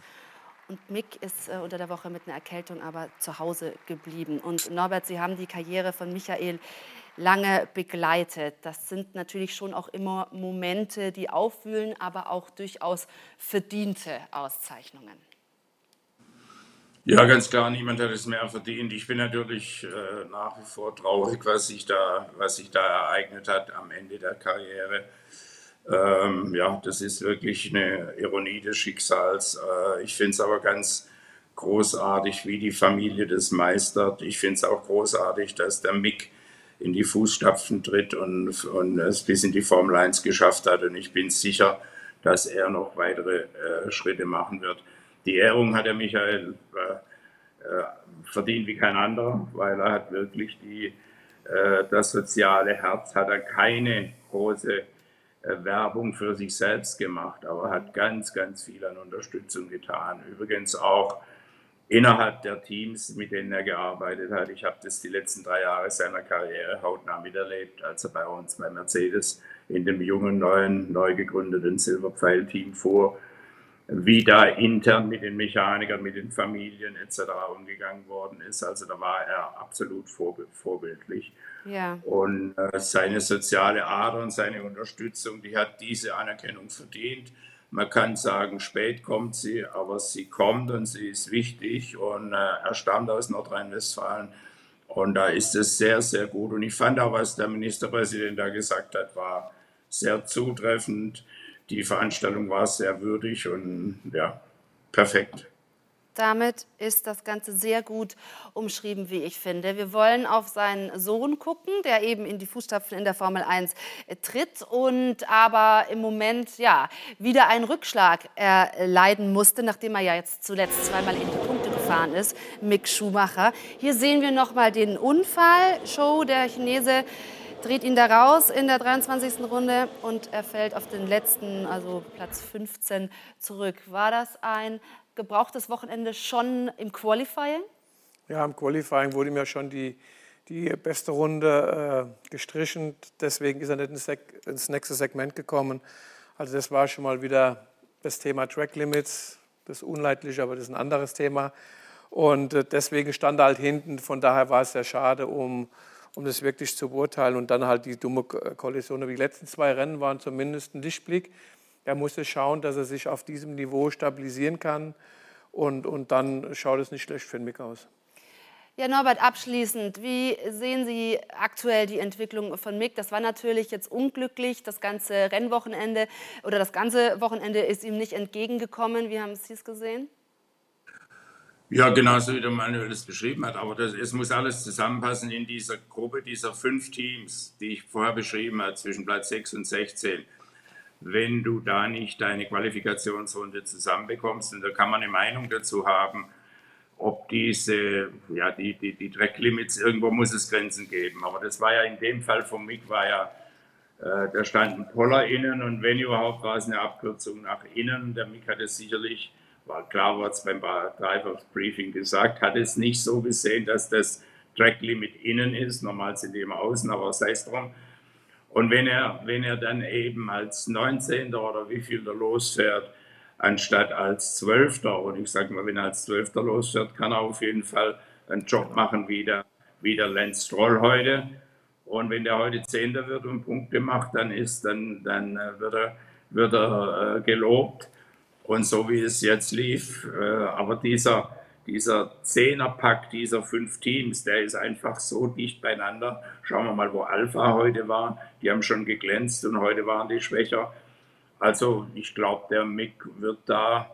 Und Mick ist äh, unter der Woche mit einer Erkältung aber zu Hause geblieben. Und Norbert, Sie haben die Karriere von Michael lange begleitet. Das sind natürlich schon auch immer Momente, die aufwühlen, aber auch durchaus verdiente Auszeichnungen. Ja, ganz klar, niemand hat es mehr verdient. Ich bin natürlich äh, nach wie vor traurig, was sich, da, was sich da ereignet hat am Ende der Karriere. Ähm, ja, das ist wirklich eine Ironie des Schicksals. Äh, ich finde es aber ganz großartig, wie die Familie das meistert. Ich finde es auch großartig, dass der Mick in die Fußstapfen tritt und, und es bis in die Formel 1 geschafft hat. Und ich bin sicher, dass er noch weitere äh, Schritte machen wird. Die Ehrung hat der Michael äh, äh, verdient wie kein anderer, weil er hat wirklich die, äh, das soziale Herz, hat er keine große äh, Werbung für sich selbst gemacht, aber hat ganz, ganz viel an Unterstützung getan. Übrigens auch innerhalb der Teams, mit denen er gearbeitet hat. Ich habe das die letzten drei Jahre seiner Karriere hautnah miterlebt, als er bei uns bei Mercedes in dem jungen, neuen, neu gegründeten Silberpfeil-Team fuhr, wie da intern mit den Mechanikern, mit den Familien etc. umgegangen worden ist. Also da war er absolut vorbildlich. Ja. Und äh, seine soziale Ader und seine Unterstützung, die hat diese Anerkennung verdient. Man kann sagen, spät kommt sie, aber sie kommt und sie ist wichtig und äh, er stammt aus Nordrhein-Westfalen. Und da ist es sehr, sehr gut. Und ich fand auch, was der Ministerpräsident da gesagt hat, war sehr zutreffend. Die Veranstaltung war sehr würdig und ja, perfekt. Damit ist das Ganze sehr gut umschrieben, wie ich finde. Wir wollen auf seinen Sohn gucken, der eben in die Fußstapfen in der Formel 1 äh, tritt und aber im Moment ja wieder einen Rückschlag erleiden musste, nachdem er ja jetzt zuletzt zweimal in die Punkte gefahren ist, Mick Schumacher. Hier sehen wir nochmal den Unfall. Show der Chinese dreht ihn da raus in der 23. Runde und er fällt auf den letzten, also Platz 15 zurück. War das ein gebrauchtes Wochenende schon im Qualifying? Ja, im Qualifying wurde mir schon die, die beste Runde äh, gestrichen. Deswegen ist er nicht ins, ins nächste Segment gekommen. Also das war schon mal wieder das Thema Track Limits. Das ist unleidlich, aber das ist ein anderes Thema. Und äh, deswegen stand er halt hinten. Von daher war es sehr schade, um, um das wirklich zu beurteilen. Und dann halt die dumme Kollision. Die letzten zwei Rennen waren zumindest ein Lichtblick. Er musste schauen, dass er sich auf diesem Niveau stabilisieren kann und, und dann schaut es nicht schlecht für den Mick aus. Ja, Norbert, abschließend, wie sehen Sie aktuell die Entwicklung von Mick? Das war natürlich jetzt unglücklich, das ganze Rennwochenende oder das ganze Wochenende ist ihm nicht entgegengekommen. Wie haben Sie es gesehen? Ja, genauso wie der Manuel es beschrieben hat. Aber das, es muss alles zusammenpassen in dieser Gruppe dieser fünf Teams, die ich vorher beschrieben habe, zwischen Platz 6 und 16 wenn du da nicht deine Qualifikationsrunde zusammenbekommst. Und da kann man eine Meinung dazu haben, ob diese, ja, die, die, die Tracklimits, irgendwo muss es Grenzen geben. Aber das war ja in dem Fall von Mick, war ja, äh, da stand ein Poller innen und wenn überhaupt war es eine Abkürzung nach innen. Der Mick hat es sicherlich war klar, was beim Driver Briefing gesagt, hat es nicht so gesehen, dass das Track Limit innen ist. Normal sind die immer außen, aber sei es drum. Und wenn er, wenn er dann eben als 19. oder wie viel er losfährt, anstatt als 12. und ich sage mal, wenn er als 12. losfährt, kann er auf jeden Fall einen Job machen wie der, wie der Lance Stroll heute. Und wenn der heute Zehnter wird und Punkte macht, dann ist, dann, dann äh, wird er, wird er äh, gelobt. Und so wie es jetzt lief, äh, aber dieser, dieser Zehnerpack dieser fünf Teams, der ist einfach so dicht beieinander. Schauen wir mal, wo Alpha heute war. Die haben schon geglänzt und heute waren die schwächer. Also ich glaube, der Mick wird da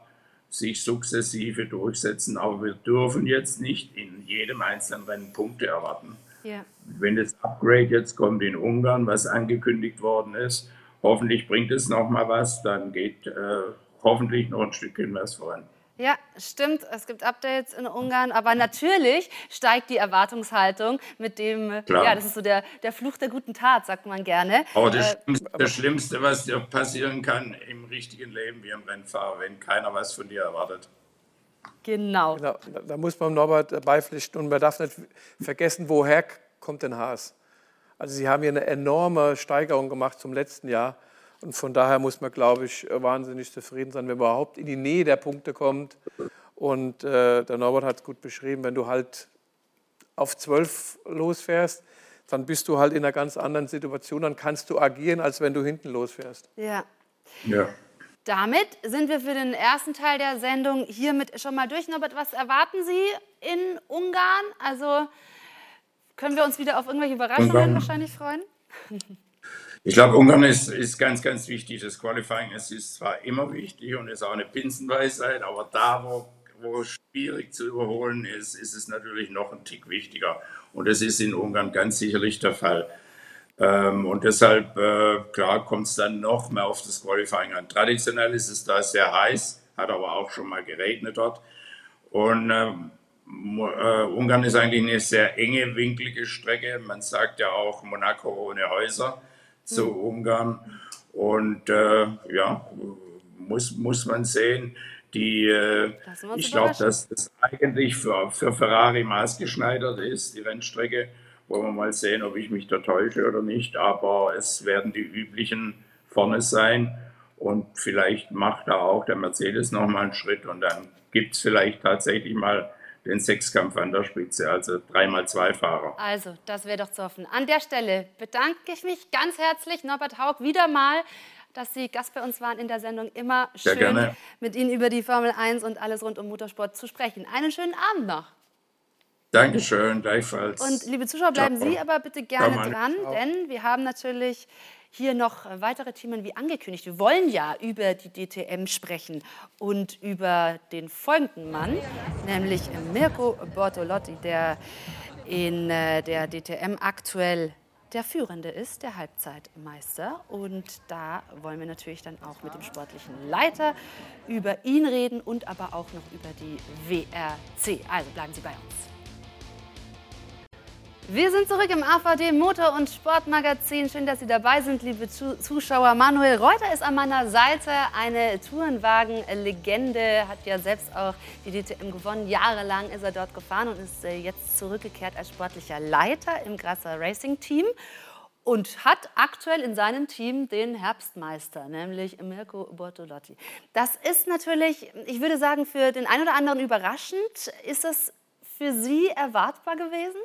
sich sukzessive durchsetzen, aber wir dürfen jetzt nicht in jedem einzelnen Rennen Punkte erwarten. Ja. Wenn das Upgrade jetzt kommt in Ungarn, was angekündigt worden ist, hoffentlich bringt es noch mal was, dann geht äh, hoffentlich noch ein Stückchen was voran. Ja, stimmt. Es gibt Updates in Ungarn, aber natürlich steigt die Erwartungshaltung mit dem, Klar. ja, das ist so der, der Fluch der guten Tat, sagt man gerne. Aber das, äh, Schlimmste, das Schlimmste, was dir passieren kann im richtigen Leben wie im Rennfahrer, wenn keiner was von dir erwartet. Genau. Da, da muss man Norbert beipflichten und man darf nicht vergessen, woher kommt denn Haas? Also Sie haben hier eine enorme Steigerung gemacht zum letzten Jahr. Und von daher muss man, glaube ich, wahnsinnig zufrieden sein, wenn man überhaupt in die Nähe der Punkte kommt. Und äh, der Norbert hat es gut beschrieben, wenn du halt auf zwölf losfährst, dann bist du halt in einer ganz anderen Situation. Dann kannst du agieren, als wenn du hinten losfährst. Ja. Ja. Damit sind wir für den ersten Teil der Sendung hiermit schon mal durch. Norbert, was erwarten Sie in Ungarn? Also können wir uns wieder auf irgendwelche Überraschungen wahrscheinlich freuen? Ich glaube, Ungarn ist, ist ganz, ganz wichtig. Das Qualifying es ist zwar immer wichtig und ist auch eine Pinsenweisheit, aber da, wo, wo schwierig zu überholen ist, ist es natürlich noch ein Tick wichtiger. Und das ist in Ungarn ganz sicherlich der Fall. Ähm, und deshalb, äh, klar, kommt es dann noch mehr auf das Qualifying an. Traditionell ist es da sehr heiß, hat aber auch schon mal geregnet dort. Und ähm, äh, Ungarn ist eigentlich eine sehr enge, winklige Strecke. Man sagt ja auch Monaco ohne Häuser zu mhm. Ungarn. Und äh, ja, muss, muss man sehen. Die, äh, ich glaube, dass das eigentlich für, für Ferrari maßgeschneidert ist, die Rennstrecke. Wollen wir mal sehen, ob ich mich da täusche oder nicht. Aber es werden die üblichen vorne sein. Und vielleicht macht da auch der Mercedes nochmal einen Schritt. Und dann gibt es vielleicht tatsächlich mal den Sechskampf an der Spitze, also dreimal zwei Fahrer. Also, das wäre doch zu hoffen. An der Stelle bedanke ich mich ganz herzlich, Norbert Haug, wieder mal, dass Sie Gast bei uns waren in der Sendung. Immer schön, mit Ihnen über die Formel 1 und alles rund um Motorsport zu sprechen. Einen schönen Abend noch. Dankeschön, gleichfalls. Und liebe Zuschauer, bleiben Ciao. Sie aber bitte gerne dran, denn wir haben natürlich hier noch weitere Themen wie angekündigt. Wir wollen ja über die DTM sprechen und über den folgenden Mann, nämlich Mirko Bortolotti, der in äh, der DTM aktuell der Führende ist, der Halbzeitmeister. Und da wollen wir natürlich dann auch mit dem sportlichen Leiter über ihn reden und aber auch noch über die WRC. Also bleiben Sie bei uns. Wir sind zurück im AVD Motor- und Sportmagazin. Schön, dass Sie dabei sind, liebe Zuschauer. Manuel Reuter ist an meiner Seite, eine Tourenwagen-Legende, hat ja selbst auch die DTM gewonnen. Jahrelang ist er dort gefahren und ist äh, jetzt zurückgekehrt als sportlicher Leiter im Grasser Racing Team und hat aktuell in seinem Team den Herbstmeister, nämlich Mirko Bortolotti. Das ist natürlich, ich würde sagen, für den einen oder anderen überraschend. Ist das für Sie erwartbar gewesen?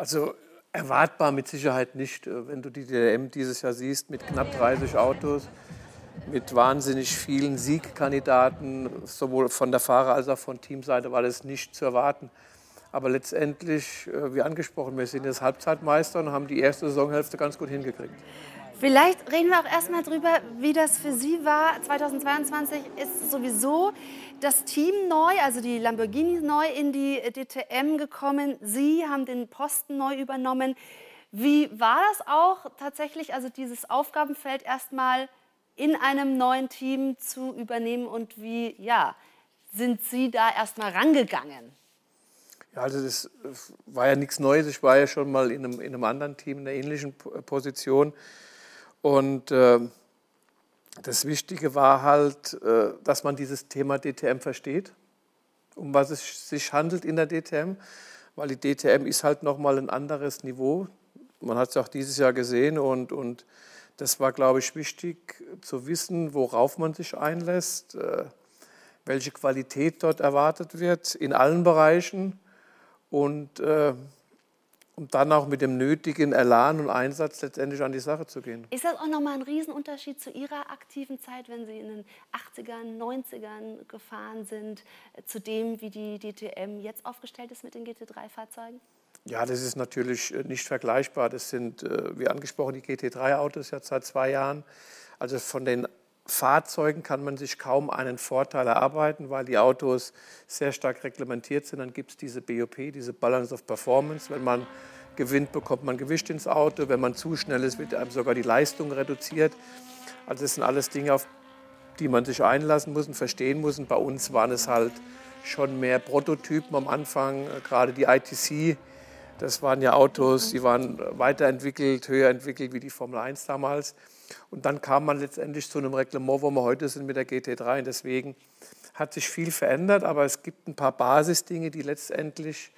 Also erwartbar mit Sicherheit nicht, äh, wenn du die DTM dieses Jahr siehst mit knapp 30 Autos, mit wahnsinnig vielen Siegkandidaten, sowohl von der Fahrer- als auch von Teamseite war das nicht zu erwarten. Aber letztendlich, äh, wie angesprochen, wir sind jetzt Halbzeitmeister und haben die erste Saisonhälfte ganz gut hingekriegt. Vielleicht reden wir auch erstmal drüber, wie das für Sie war. 2022 ist sowieso das Team neu, also die Lamborghini neu in die DTM gekommen. Sie haben den Posten neu übernommen. Wie war das auch tatsächlich, also dieses Aufgabenfeld erstmal in einem neuen Team zu übernehmen und wie ja, sind Sie da erstmal rangegangen? Ja, also das war ja nichts Neues. Ich war ja schon mal in einem, in einem anderen Team in einer ähnlichen Position. Und äh, das Wichtige war halt, äh, dass man dieses Thema DTM versteht, um was es sich handelt in der DTM, weil die DTM ist halt nochmal ein anderes Niveau. Man hat es auch dieses Jahr gesehen und, und das war, glaube ich, wichtig zu wissen, worauf man sich einlässt, äh, welche Qualität dort erwartet wird in allen Bereichen und äh, um dann auch mit dem nötigen Elan und Einsatz letztendlich an die Sache zu gehen. Ist das auch nochmal ein Riesenunterschied zu Ihrer aktiven Zeit, wenn Sie in den 80ern, 90ern gefahren sind, äh, zu dem, wie die DTM jetzt aufgestellt ist mit den GT3-Fahrzeugen? Ja, das ist natürlich äh, nicht vergleichbar. Das sind, äh, wie angesprochen, die GT3-Autos jetzt seit zwei Jahren. Also von den Fahrzeugen kann man sich kaum einen Vorteil erarbeiten, weil die Autos sehr stark reglementiert sind. Dann gibt es diese BOP, diese Balance of Performance. Wenn man gewinnt, bekommt man Gewicht ins Auto. Wenn man zu schnell ist, wird einem sogar die Leistung reduziert. Also das sind alles Dinge, auf die man sich einlassen muss und verstehen muss. Und bei uns waren es halt schon mehr Prototypen am Anfang, gerade die ITC. Das waren ja Autos, die waren weiterentwickelt, höher entwickelt wie die Formel 1 damals. Und dann kam man letztendlich zu einem Reglement, wo wir heute sind mit der GT3. Und deswegen hat sich viel verändert, aber es gibt ein paar Basisdinge, die letztendlich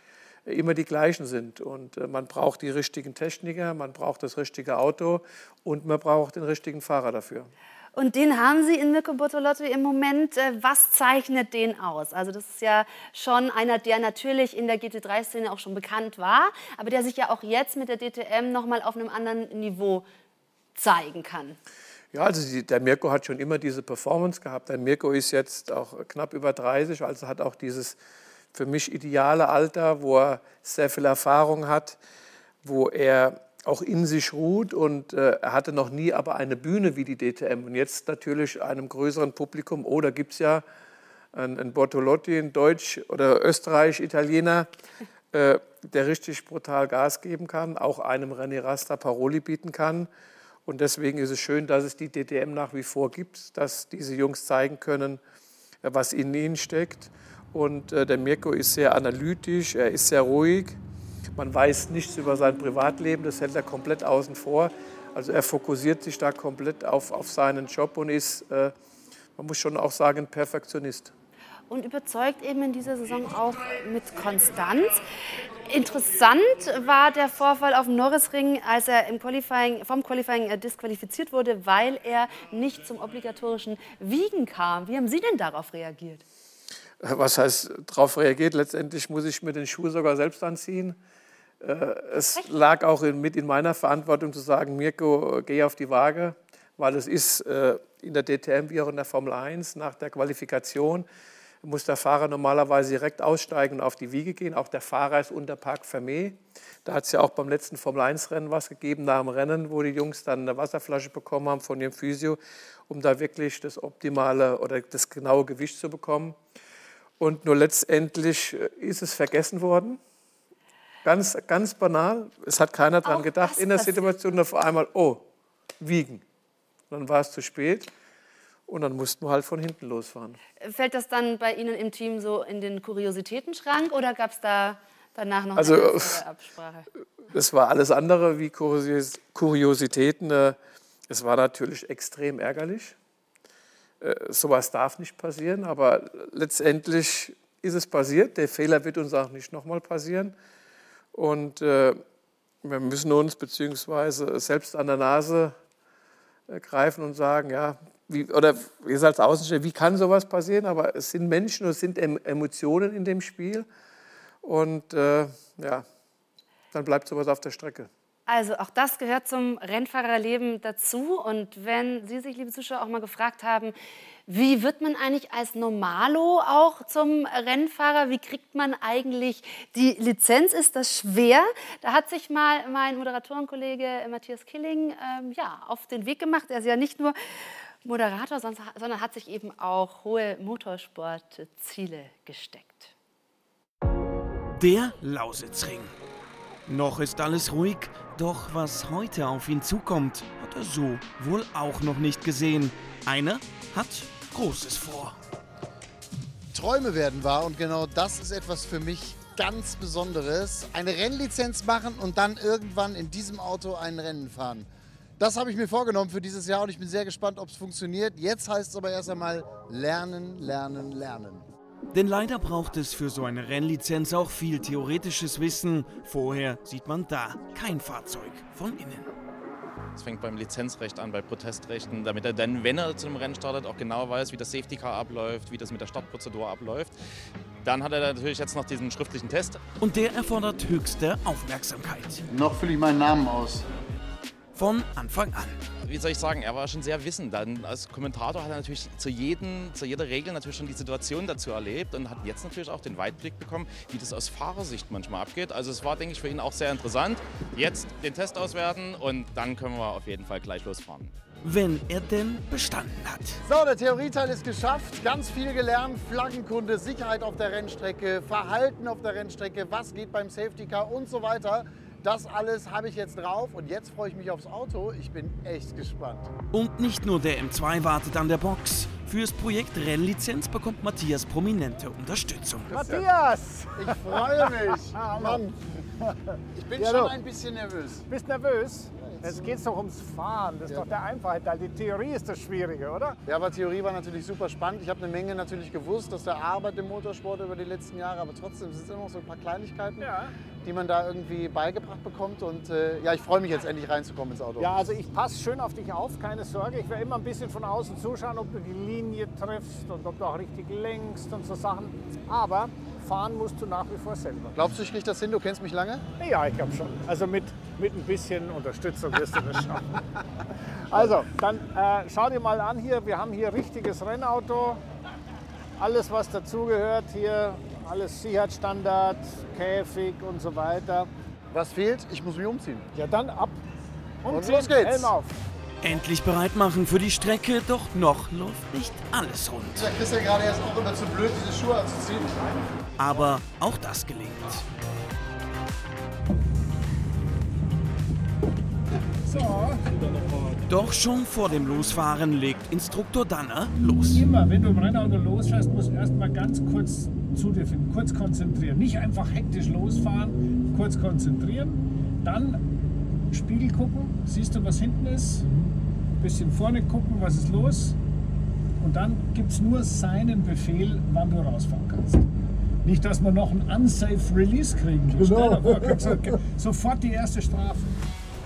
immer die gleichen sind. Und äh, man braucht die richtigen Techniker, man braucht das richtige Auto und man braucht den richtigen Fahrer dafür. Und den haben Sie in Mirko Bortolotti im Moment. Äh, was zeichnet den aus? Also das ist ja schon einer, der natürlich in der GT3-Szene auch schon bekannt war, aber der sich ja auch jetzt mit der DTM noch mal auf einem anderen Niveau zeigen kann. Ja, also die, der Mirko hat schon immer diese Performance gehabt. Der Mirko ist jetzt auch knapp über 30, also hat auch dieses für mich ideale Alter, wo er sehr viel Erfahrung hat, wo er auch in sich ruht und äh, er hatte noch nie aber eine Bühne wie die DTM und jetzt natürlich einem größeren Publikum. Oder oh, gibt es ja einen, einen Bortolotti, einen Deutsch oder Österreich, Italiener, äh, der richtig brutal Gas geben kann, auch einem René Rasta Paroli bieten kann. Und deswegen ist es schön, dass es die DTM nach wie vor gibt, dass diese Jungs zeigen können, äh, was in ihnen steckt. Und äh, der Mirko ist sehr analytisch, er ist sehr ruhig. Man weiß nichts über sein Privatleben, das hält er komplett außen vor. Also er fokussiert sich da komplett auf, auf seinen Job und ist, äh, man muss schon auch sagen, Perfektionist. Und überzeugt eben in dieser Saison auch mit Konstanz. Interessant war der Vorfall auf dem Norrisring, als er im Qualifying, vom Qualifying äh, disqualifiziert wurde, weil er nicht zum obligatorischen Wiegen kam. Wie haben Sie denn darauf reagiert? was heißt darauf reagiert. Letztendlich muss ich mir den Schuh sogar selbst anziehen. Äh, es lag auch mit in meiner Verantwortung zu sagen, Mirko, geh auf die Waage, weil es ist äh, in der DTM wie auch in der Formel 1 nach der Qualifikation muss der Fahrer normalerweise direkt aussteigen und auf die Wiege gehen. Auch der Fahrer ist unter Park Fermé. Da hat es ja auch beim letzten Formel-1-Rennen was gegeben, nach dem Rennen, wo die Jungs dann eine Wasserflasche bekommen haben von ihrem Physio, um da wirklich das optimale oder das genaue Gewicht zu bekommen. Und nur letztendlich äh, ist es vergessen worden. Ganz, ganz banal. Es hat keiner daran gedacht. In der Situation auf einmal, oh, wiegen. Dann war es zu spät. Und dann mussten wir halt von hinten losfahren. Fällt das dann bei Ihnen im Team so in den Kuriositätenschrank oder gab es da danach noch also, eine Absprache? Es war alles andere wie Kuriositäten. Äh, es war natürlich extrem ärgerlich. Äh, sowas darf nicht passieren, aber letztendlich ist es passiert. Der Fehler wird uns auch nicht nochmal passieren. Und äh, wir müssen uns beziehungsweise selbst an der Nase äh, greifen und sagen, ja, wie, oder ihr seid Außenstehender, wie kann sowas passieren? Aber es sind Menschen und es sind Emotionen in dem Spiel. Und äh, ja, dann bleibt sowas auf der Strecke. Also auch das gehört zum Rennfahrerleben dazu. Und wenn Sie sich, liebe Zuschauer, auch mal gefragt haben, wie wird man eigentlich als Normalo auch zum Rennfahrer? Wie kriegt man eigentlich die Lizenz? Ist das schwer? Da hat sich mal mein Moderatorenkollege Matthias Killing ähm, ja, auf den Weg gemacht. Er ist ja nicht nur Moderator, sondern hat sich eben auch hohe Motorsportziele gesteckt. Der Lausitzring. Noch ist alles ruhig, doch was heute auf ihn zukommt, hat er so wohl auch noch nicht gesehen. Einer hat Großes vor. Träume werden wahr und genau das ist etwas für mich ganz Besonderes. Eine Rennlizenz machen und dann irgendwann in diesem Auto ein Rennen fahren. Das habe ich mir vorgenommen für dieses Jahr und ich bin sehr gespannt, ob es funktioniert. Jetzt heißt es aber erst einmal lernen, lernen, lernen. Denn leider braucht es für so eine Rennlizenz auch viel theoretisches Wissen. Vorher sieht man da kein Fahrzeug von innen. Es fängt beim Lizenzrecht an, bei Protestrechten, damit er dann, wenn er zu einem Rennen startet, auch genau weiß, wie das Safety Car abläuft, wie das mit der Startprozedur abläuft. Dann hat er natürlich jetzt noch diesen schriftlichen Test. Und der erfordert höchste Aufmerksamkeit. Noch fülle ich meinen Namen aus. Von Anfang an. Wie soll ich sagen, er war schon sehr wissend. Dann als Kommentator hat er natürlich zu, jedem, zu jeder Regel natürlich schon die Situation dazu erlebt und hat jetzt natürlich auch den Weitblick bekommen, wie das aus Fahrersicht manchmal abgeht. Also es war, denke ich, für ihn auch sehr interessant. Jetzt den Test auswerten und dann können wir auf jeden Fall gleich losfahren. Wenn er denn bestanden hat. So, der Theorieteil ist geschafft. Ganz viel gelernt. Flaggenkunde, Sicherheit auf der Rennstrecke, Verhalten auf der Rennstrecke, was geht beim Safety Car und so weiter. Das alles habe ich jetzt drauf und jetzt freue ich mich aufs Auto. Ich bin echt gespannt. Und nicht nur der M2 wartet an der Box. Fürs Projekt Rennlizenz bekommt Matthias prominente Unterstützung. Matthias! Ich freue mich. Mann, ich bin Ja, schon ein bisschen nervös. Bist nervös? Jetzt geht es doch ums Fahren. Das ist Ja. doch der einfache Teil. Die Theorie ist das Schwierige, oder? Ja, aber Theorie war natürlich super spannend. Ich habe eine Menge natürlich gewusst aus der Arbeit im Motorsport über die letzten Jahre, aber trotzdem sind es immer noch so ein paar Kleinigkeiten, Ja. die man da irgendwie beigebracht bekommt. Und äh, ja, ich freue mich jetzt endlich reinzukommen ins Auto. Ja, also ich passe schön auf dich auf, keine Sorge. Ich werde immer ein bisschen von außen zuschauen, ob du die Linie triffst und ob du auch richtig lenkst und so Sachen. Aber fahren musst du nach wie vor selber. Glaubst du, ich kriege das hin? Du kennst mich lange? Ja, ich glaube schon. Also mit, mit ein bisschen Unterstützung wirst du das schaffen. Also, dann äh, schau dir mal an hier. Wir haben hier richtiges Rennauto. Alles, was dazugehört hier. Alles Sicherheitsstandard, Käfig und so weiter. Was fehlt? Ich muss mich umziehen. Ja, dann ab. Und Umziehen, los geht's. Helm auf. Endlich bereit machen für die Strecke, doch noch läuft nicht alles rund. Ja, Chris ja gerade erst auch immer zu blöd, diese Schuhe anzuziehen. Aber auch das gelingt. Doch schon vor dem Losfahren legt Instruktor Danner los. Immer, wenn du im Rennauto losfährst, musst du erst mal ganz kurz zu dir finden, kurz konzentrieren. Nicht einfach hektisch losfahren, kurz konzentrieren. Dann Spiegel gucken, siehst du, was hinten ist. Bisschen vorne gucken, was ist los. Und dann gibt es nur seinen Befehl, wann du rausfahren kannst. Nicht, dass wir noch einen unsafe Release kriegen. Vor, du Sofort die erste Strafe.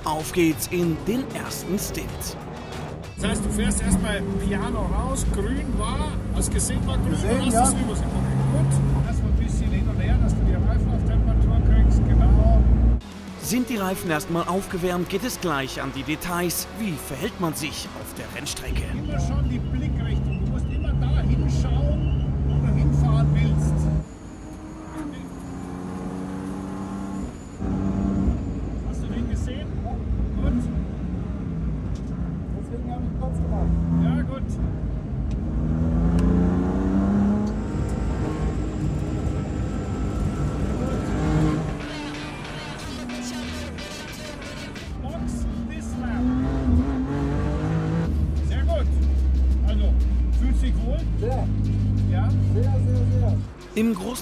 Auf geht's in den ersten Stint. Das heißt, du fährst erstmal Piano raus, grün war, hast gesehen, war grün, Gesehen, hast ja. das rüber sehen. Gut, erstmal ein bisschen hin und her, dass du die Reifen auf Temperatur kriegst, genau. Sind die Reifen erstmal aufgewärmt, geht es gleich an die Details. Wie verhält man sich auf der Rennstrecke? Immer schon die Blickrichtung,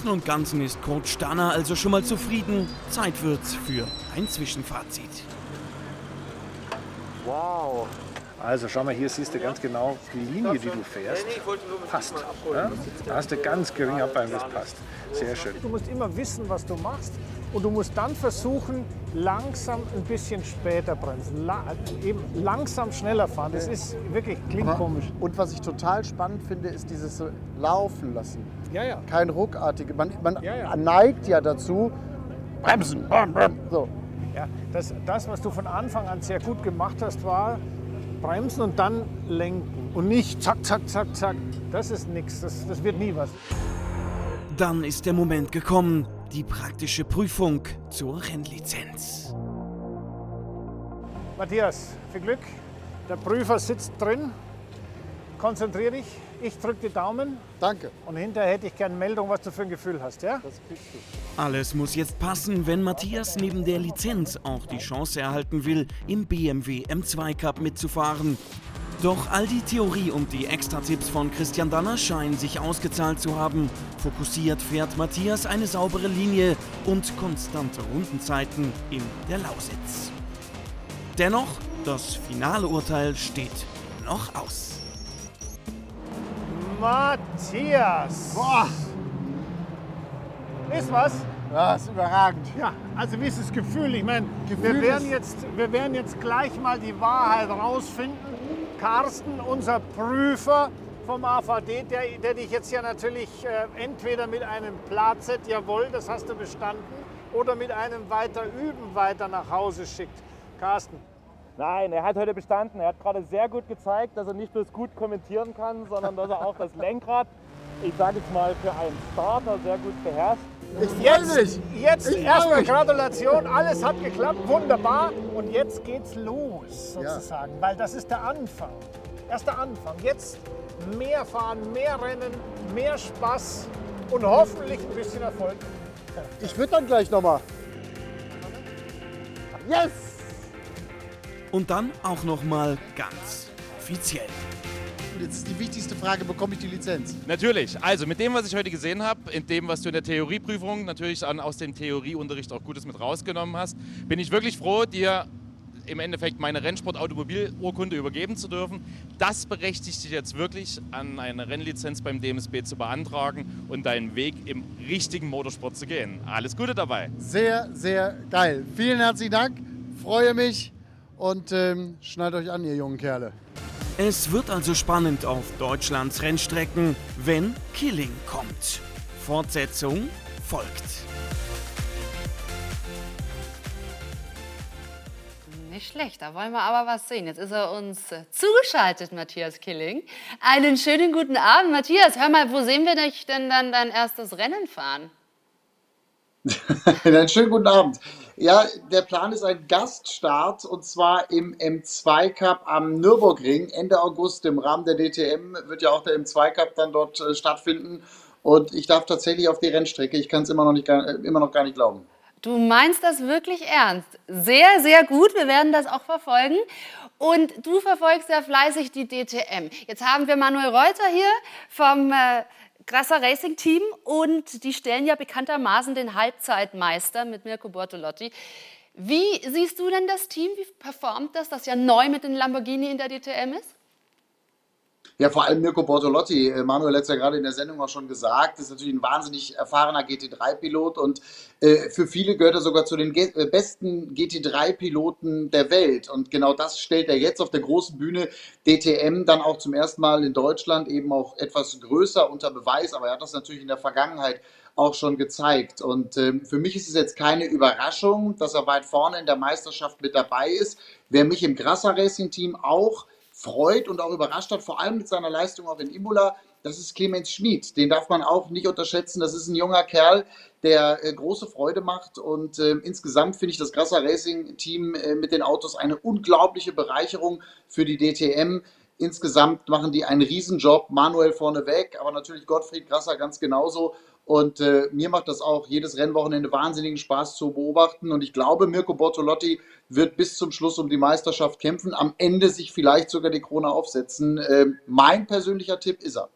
Großen und Ganzen ist Coach Danner also schon mal zufrieden. Zeit wird's für ein Zwischenfazit. Wow. Also schau mal, hier siehst du ganz genau die Linie, die du fährst. Passt. Ja? Da hast du ganz gering abbein, das passt. Sehr schön. Du musst immer wissen, was du machst und du musst dann versuchen, langsam ein bisschen später bremsen. La eben langsam schneller fahren. Das ist wirklich, klingt komisch. Und was ich total spannend finde, ist dieses Laufen lassen. Ja, ja. Kein ruckartige. Man, man Ja, ja. neigt ja dazu, bremsen. bam, bam. So. Ja, das, das, was du von Anfang an sehr gut gemacht hast, war bremsen und dann lenken. Und nicht zack, zack, zack, zack. Das ist nichts. Das, das wird nie was. Dann ist der Moment gekommen, die praktische Prüfung zur Rennlizenz. Matthias, viel Glück. Der Prüfer sitzt drin. Konzentrier dich. Ich drücke die Daumen Danke. und hinterher hätte ich gerne Meldung, was du für ein Gefühl hast. Ja? Das kriegst du. Alles muss jetzt passen, wenn Matthias neben der Lizenz auch die Chance erhalten will, im BMW M2 Cup mitzufahren. Doch all die Theorie und die Extra-Tipps von Christian Danner scheinen sich ausgezahlt zu haben. Fokussiert fährt Matthias eine saubere Linie und konstante Rundenzeiten in der Lausitz. Dennoch Das finale Urteil steht noch aus. Matthias! Boah, Ist was? das ist überragend. Ja, also wie ist das Gefühl? Ich meine, wir werden, jetzt, wir werden jetzt gleich mal die Wahrheit rausfinden. Carsten, unser Prüfer vom AVD, der, der dich jetzt ja natürlich äh, entweder mit einem Platzett, jawohl, das hast du bestanden, oder mit einem weiter üben weiter nach Hause schickt. Carsten, Nein, er hat heute bestanden. Er hat gerade sehr gut gezeigt, dass er nicht bloß gut kommentieren kann, sondern dass er auch das Lenkrad, ich sage jetzt mal für einen Starter, sehr gut beherrscht. jetzt, jetzt Ich erstmal mich. Gratulation, alles hat geklappt, wunderbar. Und jetzt geht's los sozusagen, weil das ist der Anfang. Erst der Anfang. Jetzt mehr fahren, mehr rennen, mehr Spaß und hoffentlich ein bisschen Erfolg. Ich würde dann gleich nochmal. Yes! Und dann auch noch mal ganz offiziell. Und jetzt ist die wichtigste Frage, bekomme ich die Lizenz? Natürlich. Also mit dem, was ich heute gesehen habe, in dem, was du in der Theorieprüfung natürlich an, aus dem Theorieunterricht auch Gutes mit rausgenommen hast, bin ich wirklich froh, dir im Endeffekt meine Rennsport-Automobilurkunde übergeben zu dürfen. Das berechtigt dich jetzt wirklich, an eine Rennlizenz beim DMSB zu beantragen und deinen Weg im richtigen Motorsport zu gehen. Alles Gute dabei. Sehr, sehr geil. Vielen herzlichen Dank. Freue mich und ähm, schnallt euch an, ihr jungen Kerle. Es wird also spannend auf Deutschlands Rennstrecken, wenn Killing kommt. Fortsetzung folgt. Nicht schlecht, da wollen wir aber was sehen. Jetzt ist er uns zugeschaltet, Matthias Killing. Einen schönen guten Abend, Matthias. Hör mal, wo sehen wir dich denn dann dein erstes Rennen fahren? Einen schönen guten Abend. Ja, der Plan ist ein Gaststart und zwar im M2 Cup am Nürburgring Ende August. Im Rahmen der DTM wird ja auch der M2 Cup dann dort äh, stattfinden. Und ich darf tatsächlich auf die Rennstrecke. Ich kann es immer, noch äh, immer noch gar nicht glauben. Du meinst das wirklich ernst? Sehr, sehr gut. Wir werden das auch verfolgen. Und du verfolgst ja fleißig die DTM. Jetzt haben wir Manuel Reuter hier vom äh, Grasser Racing Team und die stellen ja bekanntermaßen den Halbzeitmeister mit Mirko Bortolotti. Wie siehst du denn das Team? Wie performt das, das ja neu mit den Lamborghini in der DTM ist? Ja, vor allem Mirko Bortolotti. Äh, Manuel hat es ja gerade in der Sendung auch schon gesagt, ist natürlich ein wahnsinnig erfahrener GT3-Pilot und äh, für viele gehört er sogar zu den ge äh, besten GT3-Piloten der Welt. Und genau das stellt er jetzt auf der großen Bühne DTM dann auch zum ersten Mal in Deutschland eben auch etwas größer unter Beweis. Aber er hat das natürlich in der Vergangenheit auch schon gezeigt. Und ähm, für mich ist es jetzt keine Überraschung, dass er weit vorne in der Meisterschaft mit dabei ist. Wer mich im Grasser Racing Team auch freut und auch überrascht hat, vor allem mit seiner Leistung auch in Imola, das ist Clemens Schmid. Den darf man auch nicht unterschätzen. Das ist ein junger Kerl, der äh, große Freude macht. Und äh, insgesamt finde ich das Grasser Racing Team äh, mit den Autos eine unglaubliche Bereicherung für die DTM. Insgesamt machen die einen Riesenjob. Manuel vorneweg, aber natürlich Gottfried Grasser ganz genauso. Und äh, mir macht das auch jedes Rennwochenende wahnsinnigen Spaß zu beobachten. Und ich glaube, Mirko Bortolotti wird bis zum Schluss um die Meisterschaft kämpfen, am Ende sich vielleicht sogar die Krone aufsetzen. Ähm, mein persönlicher Tipp ist er.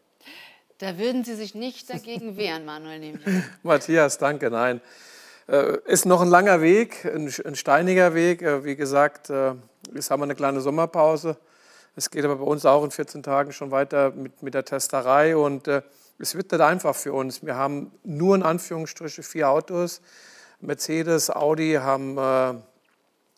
Da würden Sie sich nicht dagegen wehren, Manuel, nehme ich an. Matthias, danke. Nein, äh, ist noch ein langer Weg, ein, ein steiniger Weg. Äh, wie gesagt, äh, jetzt haben wir eine kleine Sommerpause. Es geht aber bei uns auch in 14 Tagen schon weiter mit, mit der Testerei und äh, es wird nicht einfach für uns. Wir haben nur in Anführungsstrichen vier Autos. Mercedes, Audi haben äh,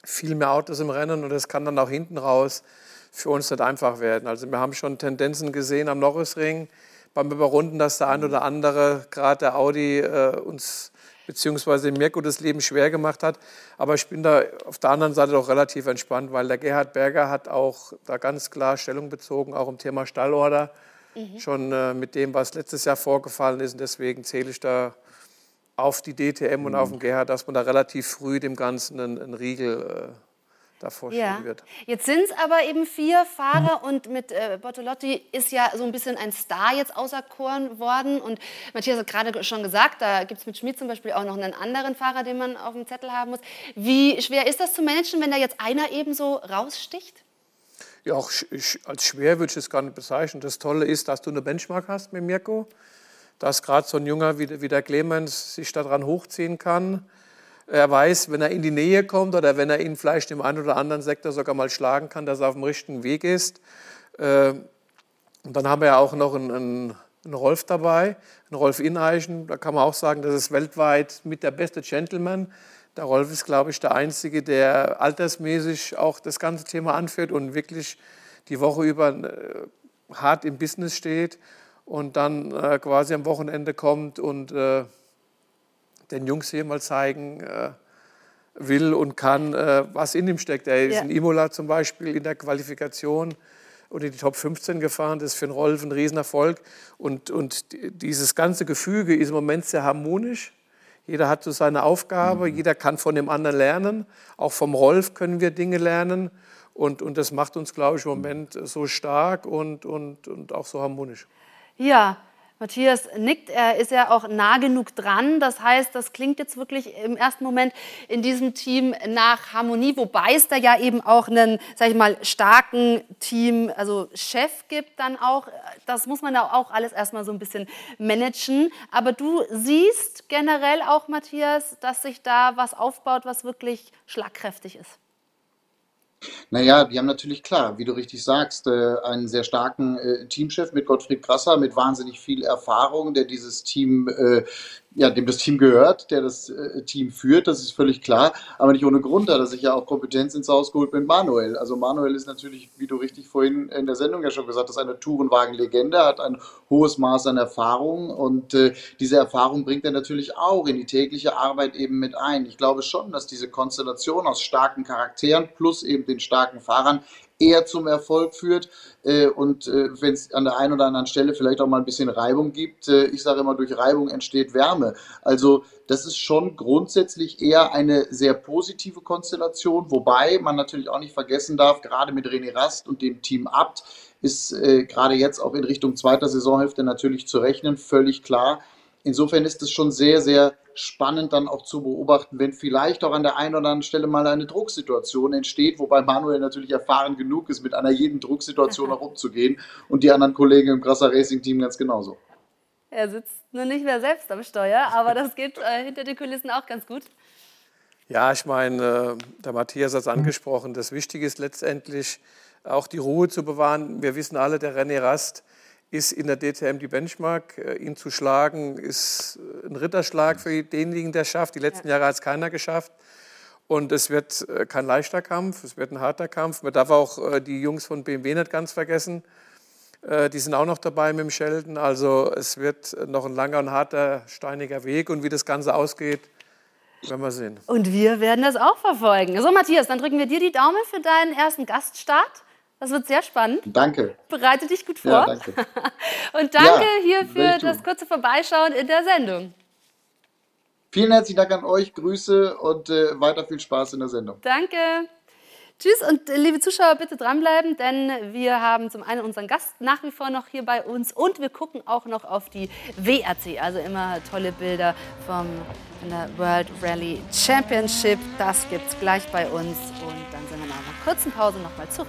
viel mehr Autos im Rennen und das kann dann auch hinten raus für uns nicht einfach werden. Also wir haben schon Tendenzen gesehen am Norrisring beim Überrunden, dass der ein oder andere, gerade der Audi, äh, uns beziehungsweise Mirko das Leben schwer gemacht hat. Aber ich bin da auf der anderen Seite doch relativ entspannt, weil der Gerhard Berger hat auch da ganz klar Stellung bezogen, auch im Thema Stallorder, schon äh, mit dem, was letztes Jahr vorgefallen ist. Und deswegen zähle ich da auf die DTM und auf den Gerhard, dass man da relativ früh dem Ganzen einen, einen Riegel äh, davor Ja. schieben wird. Jetzt sind es aber eben vier Fahrer und mit äh, Bortolotti ist ja so ein bisschen ein Star jetzt auserkoren worden. Und Matthias hat gerade schon gesagt, da gibt es mit Schmid zum Beispiel auch noch einen anderen Fahrer, den man auf dem Zettel haben muss. Wie schwer ist das zu managen, wenn da jetzt einer eben so raussticht? Ja, auch als schwer würde ich es gar nicht bezeichnen. Das Tolle ist, dass du eine Benchmark hast mit Mirko, dass gerade so ein Junger wie, der- wie der Clemens sich daran hochziehen kann. Er weiß, wenn er in die Nähe kommt oder wenn er ihn vielleicht im einen oder anderen Sektor sogar mal schlagen kann, dass er auf dem richtigen Weg ist. Äh, und dann haben wir ja auch noch einen, einen, einen Rolf dabei, einen Rolf Ineichen. Da kann man auch sagen, das ist weltweit mit der beste Gentleman. Der Rolf ist, glaube ich, der Einzige, der altersmäßig auch das ganze Thema anführt und wirklich die Woche über äh, hart im Business steht und dann äh, quasi am Wochenende kommt und äh, den Jungs hier mal zeigen will und kann, was in ihm steckt. Er ist ja. in Imola zum Beispiel in der Qualifikation und in die Top 15 gefahren. Das ist für einen Rolf ein Riesenerfolg. Und, und dieses ganze Gefüge ist im Moment sehr harmonisch. Jeder hat so seine Aufgabe, mhm. jeder kann von dem anderen lernen. Auch vom Rolf können wir Dinge lernen. Und, und das macht uns, glaube ich, im Moment so stark und, und, und auch so harmonisch. Ja, Matthias nickt, er ist ja auch nah genug dran. Das heißt, das klingt jetzt wirklich im ersten Moment in diesem Team nach Harmonie, wobei es da ja eben auch einen, sag ich mal, starken Team, also Chef gibt dann auch. Das muss man ja auch alles erstmal so ein bisschen managen. Aber du siehst generell auch, Matthias, dass sich da was aufbaut, was wirklich schlagkräftig ist. Naja, die haben natürlich klar, wie du richtig sagst, äh, einen sehr starken äh, Teamchef mit Gottfried Krasser, mit wahnsinnig viel Erfahrung, der dieses Team äh, ja, dem das Team gehört, der das äh, Team führt, das ist völlig klar. Aber nicht ohne Grund hat er sich ja auch Kompetenz ins Haus geholt mit Manuel. Also Manuel ist natürlich, wie du richtig vorhin in der Sendung ja schon gesagt hast, eine Tourenwagen-Legende, hat ein hohes Maß an Erfahrung und äh, diese Erfahrung bringt er natürlich auch in die tägliche Arbeit eben mit ein. Ich glaube schon, dass diese Konstellation aus starken Charakteren plus eben den starken Fahrern eher zum Erfolg führt. Äh, und äh, wenn es an der einen oder anderen Stelle vielleicht auch mal ein bisschen Reibung gibt, äh, ich sage immer, durch Reibung entsteht Wärme. Also das ist schon grundsätzlich eher eine sehr positive Konstellation, wobei man natürlich auch nicht vergessen darf, gerade mit René Rast und dem Team Abt ist gerade jetzt auch in Richtung zweiter Saisonhälfte natürlich zu rechnen, völlig klar. Insofern ist es schon sehr, sehr spannend dann auch zu beobachten, wenn vielleicht auch an der einen oder anderen Stelle mal eine Drucksituation entsteht, wobei Manuel natürlich erfahren genug ist, mit einer jeden Drucksituation auch umzugehen und die anderen Kollegen im Krasser Racing Team ganz genauso. Er sitzt nur nicht mehr selbst am Steuer, aber das geht äh, hinter den Kulissen auch ganz gut. Ja, ich meine, äh, der Matthias hat es angesprochen. Das Wichtige ist letztendlich auch die Ruhe zu bewahren. Wir wissen alle, der René Rast ist in der DTM die Benchmark. Äh, ihn zu schlagen ist äh, ein Ritterschlag für denjenigen, der es schafft. Die letzten ja. Jahre hat es keiner geschafft. Und es wird äh, kein leichter Kampf, es wird ein harter Kampf. Man darf auch die Jungs von BMW nicht ganz vergessen. Die sind auch noch dabei mit dem Sheldon. Also es wird noch ein langer und harter, steiniger Weg. Und wie das Ganze ausgeht, werden wir sehen. Und wir werden das auch verfolgen. So, Matthias, dann drücken wir dir die Daumen für deinen ersten Gaststart. Das wird sehr spannend. Danke. Bereite dich gut vor. Ja, danke. Und danke ja, hier für das kurze Vorbeischauen in der Sendung. Vielen herzlichen Dank an euch, Grüße und äh, weiter viel Spaß in der Sendung. Danke. Tschüss und äh, liebe Zuschauer, bitte dranbleiben, denn wir haben zum einen unseren Gast nach wie vor noch hier bei uns und wir gucken auch noch auf die WRC, also immer tolle Bilder vom, von der World Rally Championship. Das gibt es gleich bei uns und dann sind wir nach einer kurzen Pause nochmal zurück.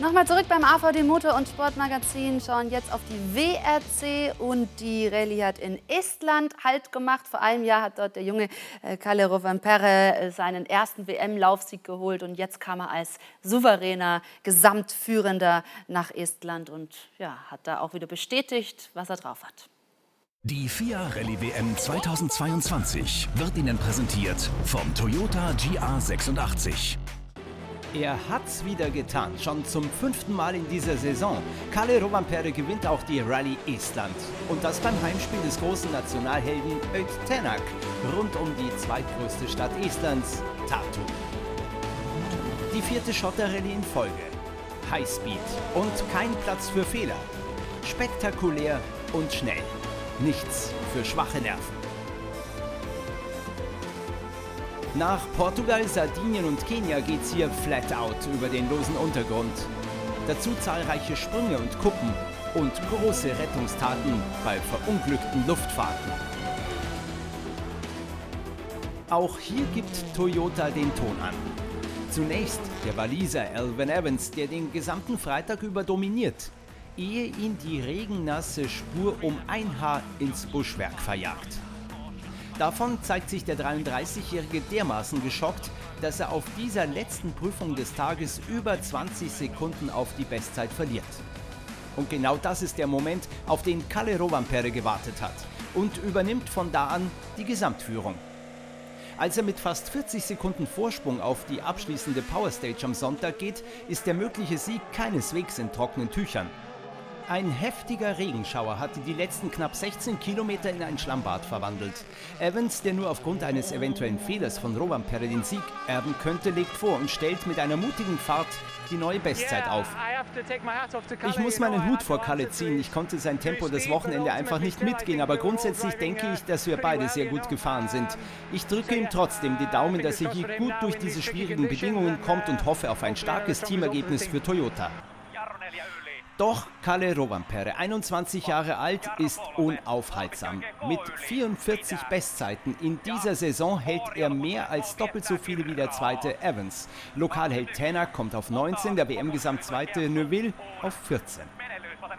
Nochmal zurück beim AVD Motor- und Sportmagazin, schauen jetzt auf die WRC und die Rallye hat in Estland Halt gemacht. Vor einem Jahr hat dort der junge äh, Kalle Rovanperä äh, seinen ersten WM-Laufsieg geholt und jetzt kam er als souveräner Gesamtführender nach Estland und ja, hat da auch wieder bestätigt, was er drauf hat. Die FIA Rallye WM 2022 wird Ihnen präsentiert vom Toyota GR86. Er hat's wieder getan, schon zum fünften Mal in dieser Saison. Kalle Rovanperä gewinnt auch die Rallye Estland. Und das beim Heimspiel des großen Nationalhelden Öt rund um die zweitgrößte Stadt Estlands, Tartu. Die vierte Schotterrallye in Folge. Highspeed und kein Platz für Fehler. Spektakulär und schnell. Nichts für schwache Nerven. Nach Portugal, Sardinien und Kenia geht's hier flat out über den losen Untergrund. Dazu zahlreiche Sprünge und Kuppen und große Rettungstaten bei verunglückten Luftfahrten. Auch hier gibt Toyota den Ton an. Zunächst der Waliser Alvin Evans, der den gesamten Freitag über dominiert. ehe ihn die regennasse Spur um ein Haar ins Buschwerk verjagt. Davon zeigt sich der 33-Jährige dermaßen geschockt, dass er auf dieser letzten Prüfung des Tages über 20 Sekunden auf die Bestzeit verliert. Und genau das ist der Moment, auf den Kalle Rovanperä gewartet hat und übernimmt von da an die Gesamtführung. Als er mit fast 40 Sekunden Vorsprung auf die abschließende Powerstage am Sonntag geht, ist der mögliche Sieg keineswegs in trockenen Tüchern. Ein heftiger Regenschauer hatte die letzten knapp 16 Kilometer in ein Schlammbad verwandelt. Evans, der nur aufgrund eines eventuellen Fehlers von Rovanperä den Sieg erben könnte, legt vor und stellt mit einer mutigen Fahrt die neue Bestzeit auf. Ich muss meinen Hut vor Kalle ziehen. Ich konnte sein Tempo das Wochenende einfach nicht mitgehen, aber grundsätzlich denke ich, dass wir beide sehr gut gefahren sind. Ich drücke ihm trotzdem die Daumen, dass er hier gut durch diese schwierigen Bedingungen kommt und hoffe auf ein starkes Teamergebnis für Toyota. Doch Kalle Rovanperä, 21 Jahre alt, ist unaufhaltsam. Mit 44 Bestzeiten in dieser Saison hält er mehr als doppelt so viele wie der zweite Evans. Lokalheld Tänak kommt auf 19, der WM-Gesamtzweite Neuville auf 14.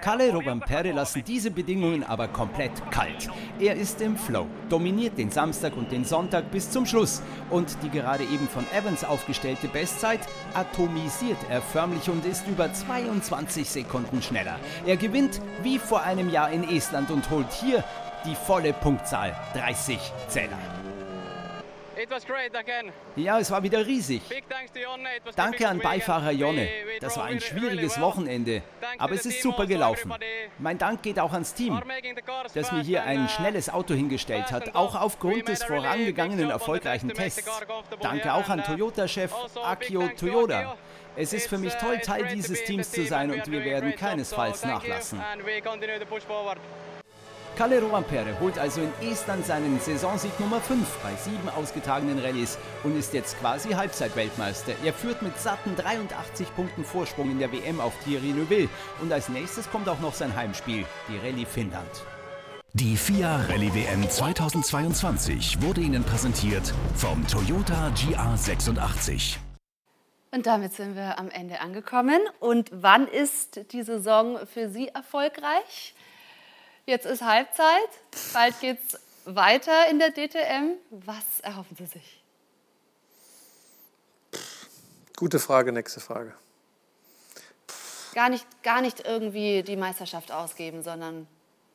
Kalle Rovanperä lassen diese Bedingungen aber komplett kalt. Er ist im Flow, dominiert den Samstag und den Sonntag bis zum Schluss und die gerade eben von Evans aufgestellte Bestzeit atomisiert er förmlich und ist über 22 Sekunden schneller. Er gewinnt wie vor einem Jahr in Estland und holt hier die volle Punktzahl 30 Zähler. Ja, es war wieder riesig. Danke an Beifahrer Jonne. Das war ein schwieriges Wochenende, aber es ist super gelaufen. Mein Dank geht auch ans Team, das mir hier ein schnelles Auto hingestellt hat, auch aufgrund des vorangegangenen erfolgreichen Tests. Danke auch an Toyota-Chef Akio Toyoda. Es ist für mich toll, Teil dieses Teams zu sein und wir werden keinesfalls nachlassen. Kalle Rovanperä holt also in Estland seinen Saisonsieg Nummer 5 bei sieben ausgetragenen Rallyes und ist jetzt quasi Halbzeitweltmeister. Er führt mit satten 83 Punkten Vorsprung in der WM auf Thierry Neuville und als nächstes kommt auch noch sein Heimspiel, die Rallye Finnland. Die FIA Rallye WM 2022 wurde Ihnen präsentiert vom Toyota GR86. Und damit sind wir am Ende angekommen. Und wann ist die Saison für Sie erfolgreich? Jetzt ist Halbzeit, bald geht es weiter in der DTM. Was erhoffen Sie sich? Gute Frage, nächste Frage. Gar nicht, gar nicht irgendwie die Meisterschaft ausgeben, sondern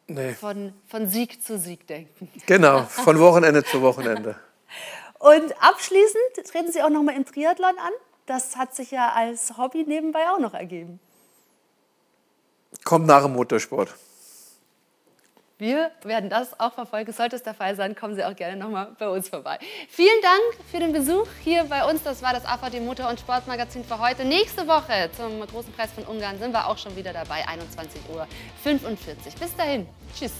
Nee. von, von Sieg zu Sieg denken. Genau, von Wochenende zu Wochenende. Und abschließend treten Sie auch noch mal im Triathlon an. Das hat sich ja als Hobby nebenbei auch noch ergeben. Kommt nach dem Motorsport. Wir werden das auch verfolgen. Sollte es der Fall sein, kommen Sie auch gerne nochmal bei uns vorbei. Vielen Dank für den Besuch hier bei uns. Das war das AVD Motor- und Sportmagazin für heute. Nächste Woche zum Großen Preis von Ungarn sind wir auch schon wieder dabei, 21.45 Uhr. Bis dahin. Tschüss.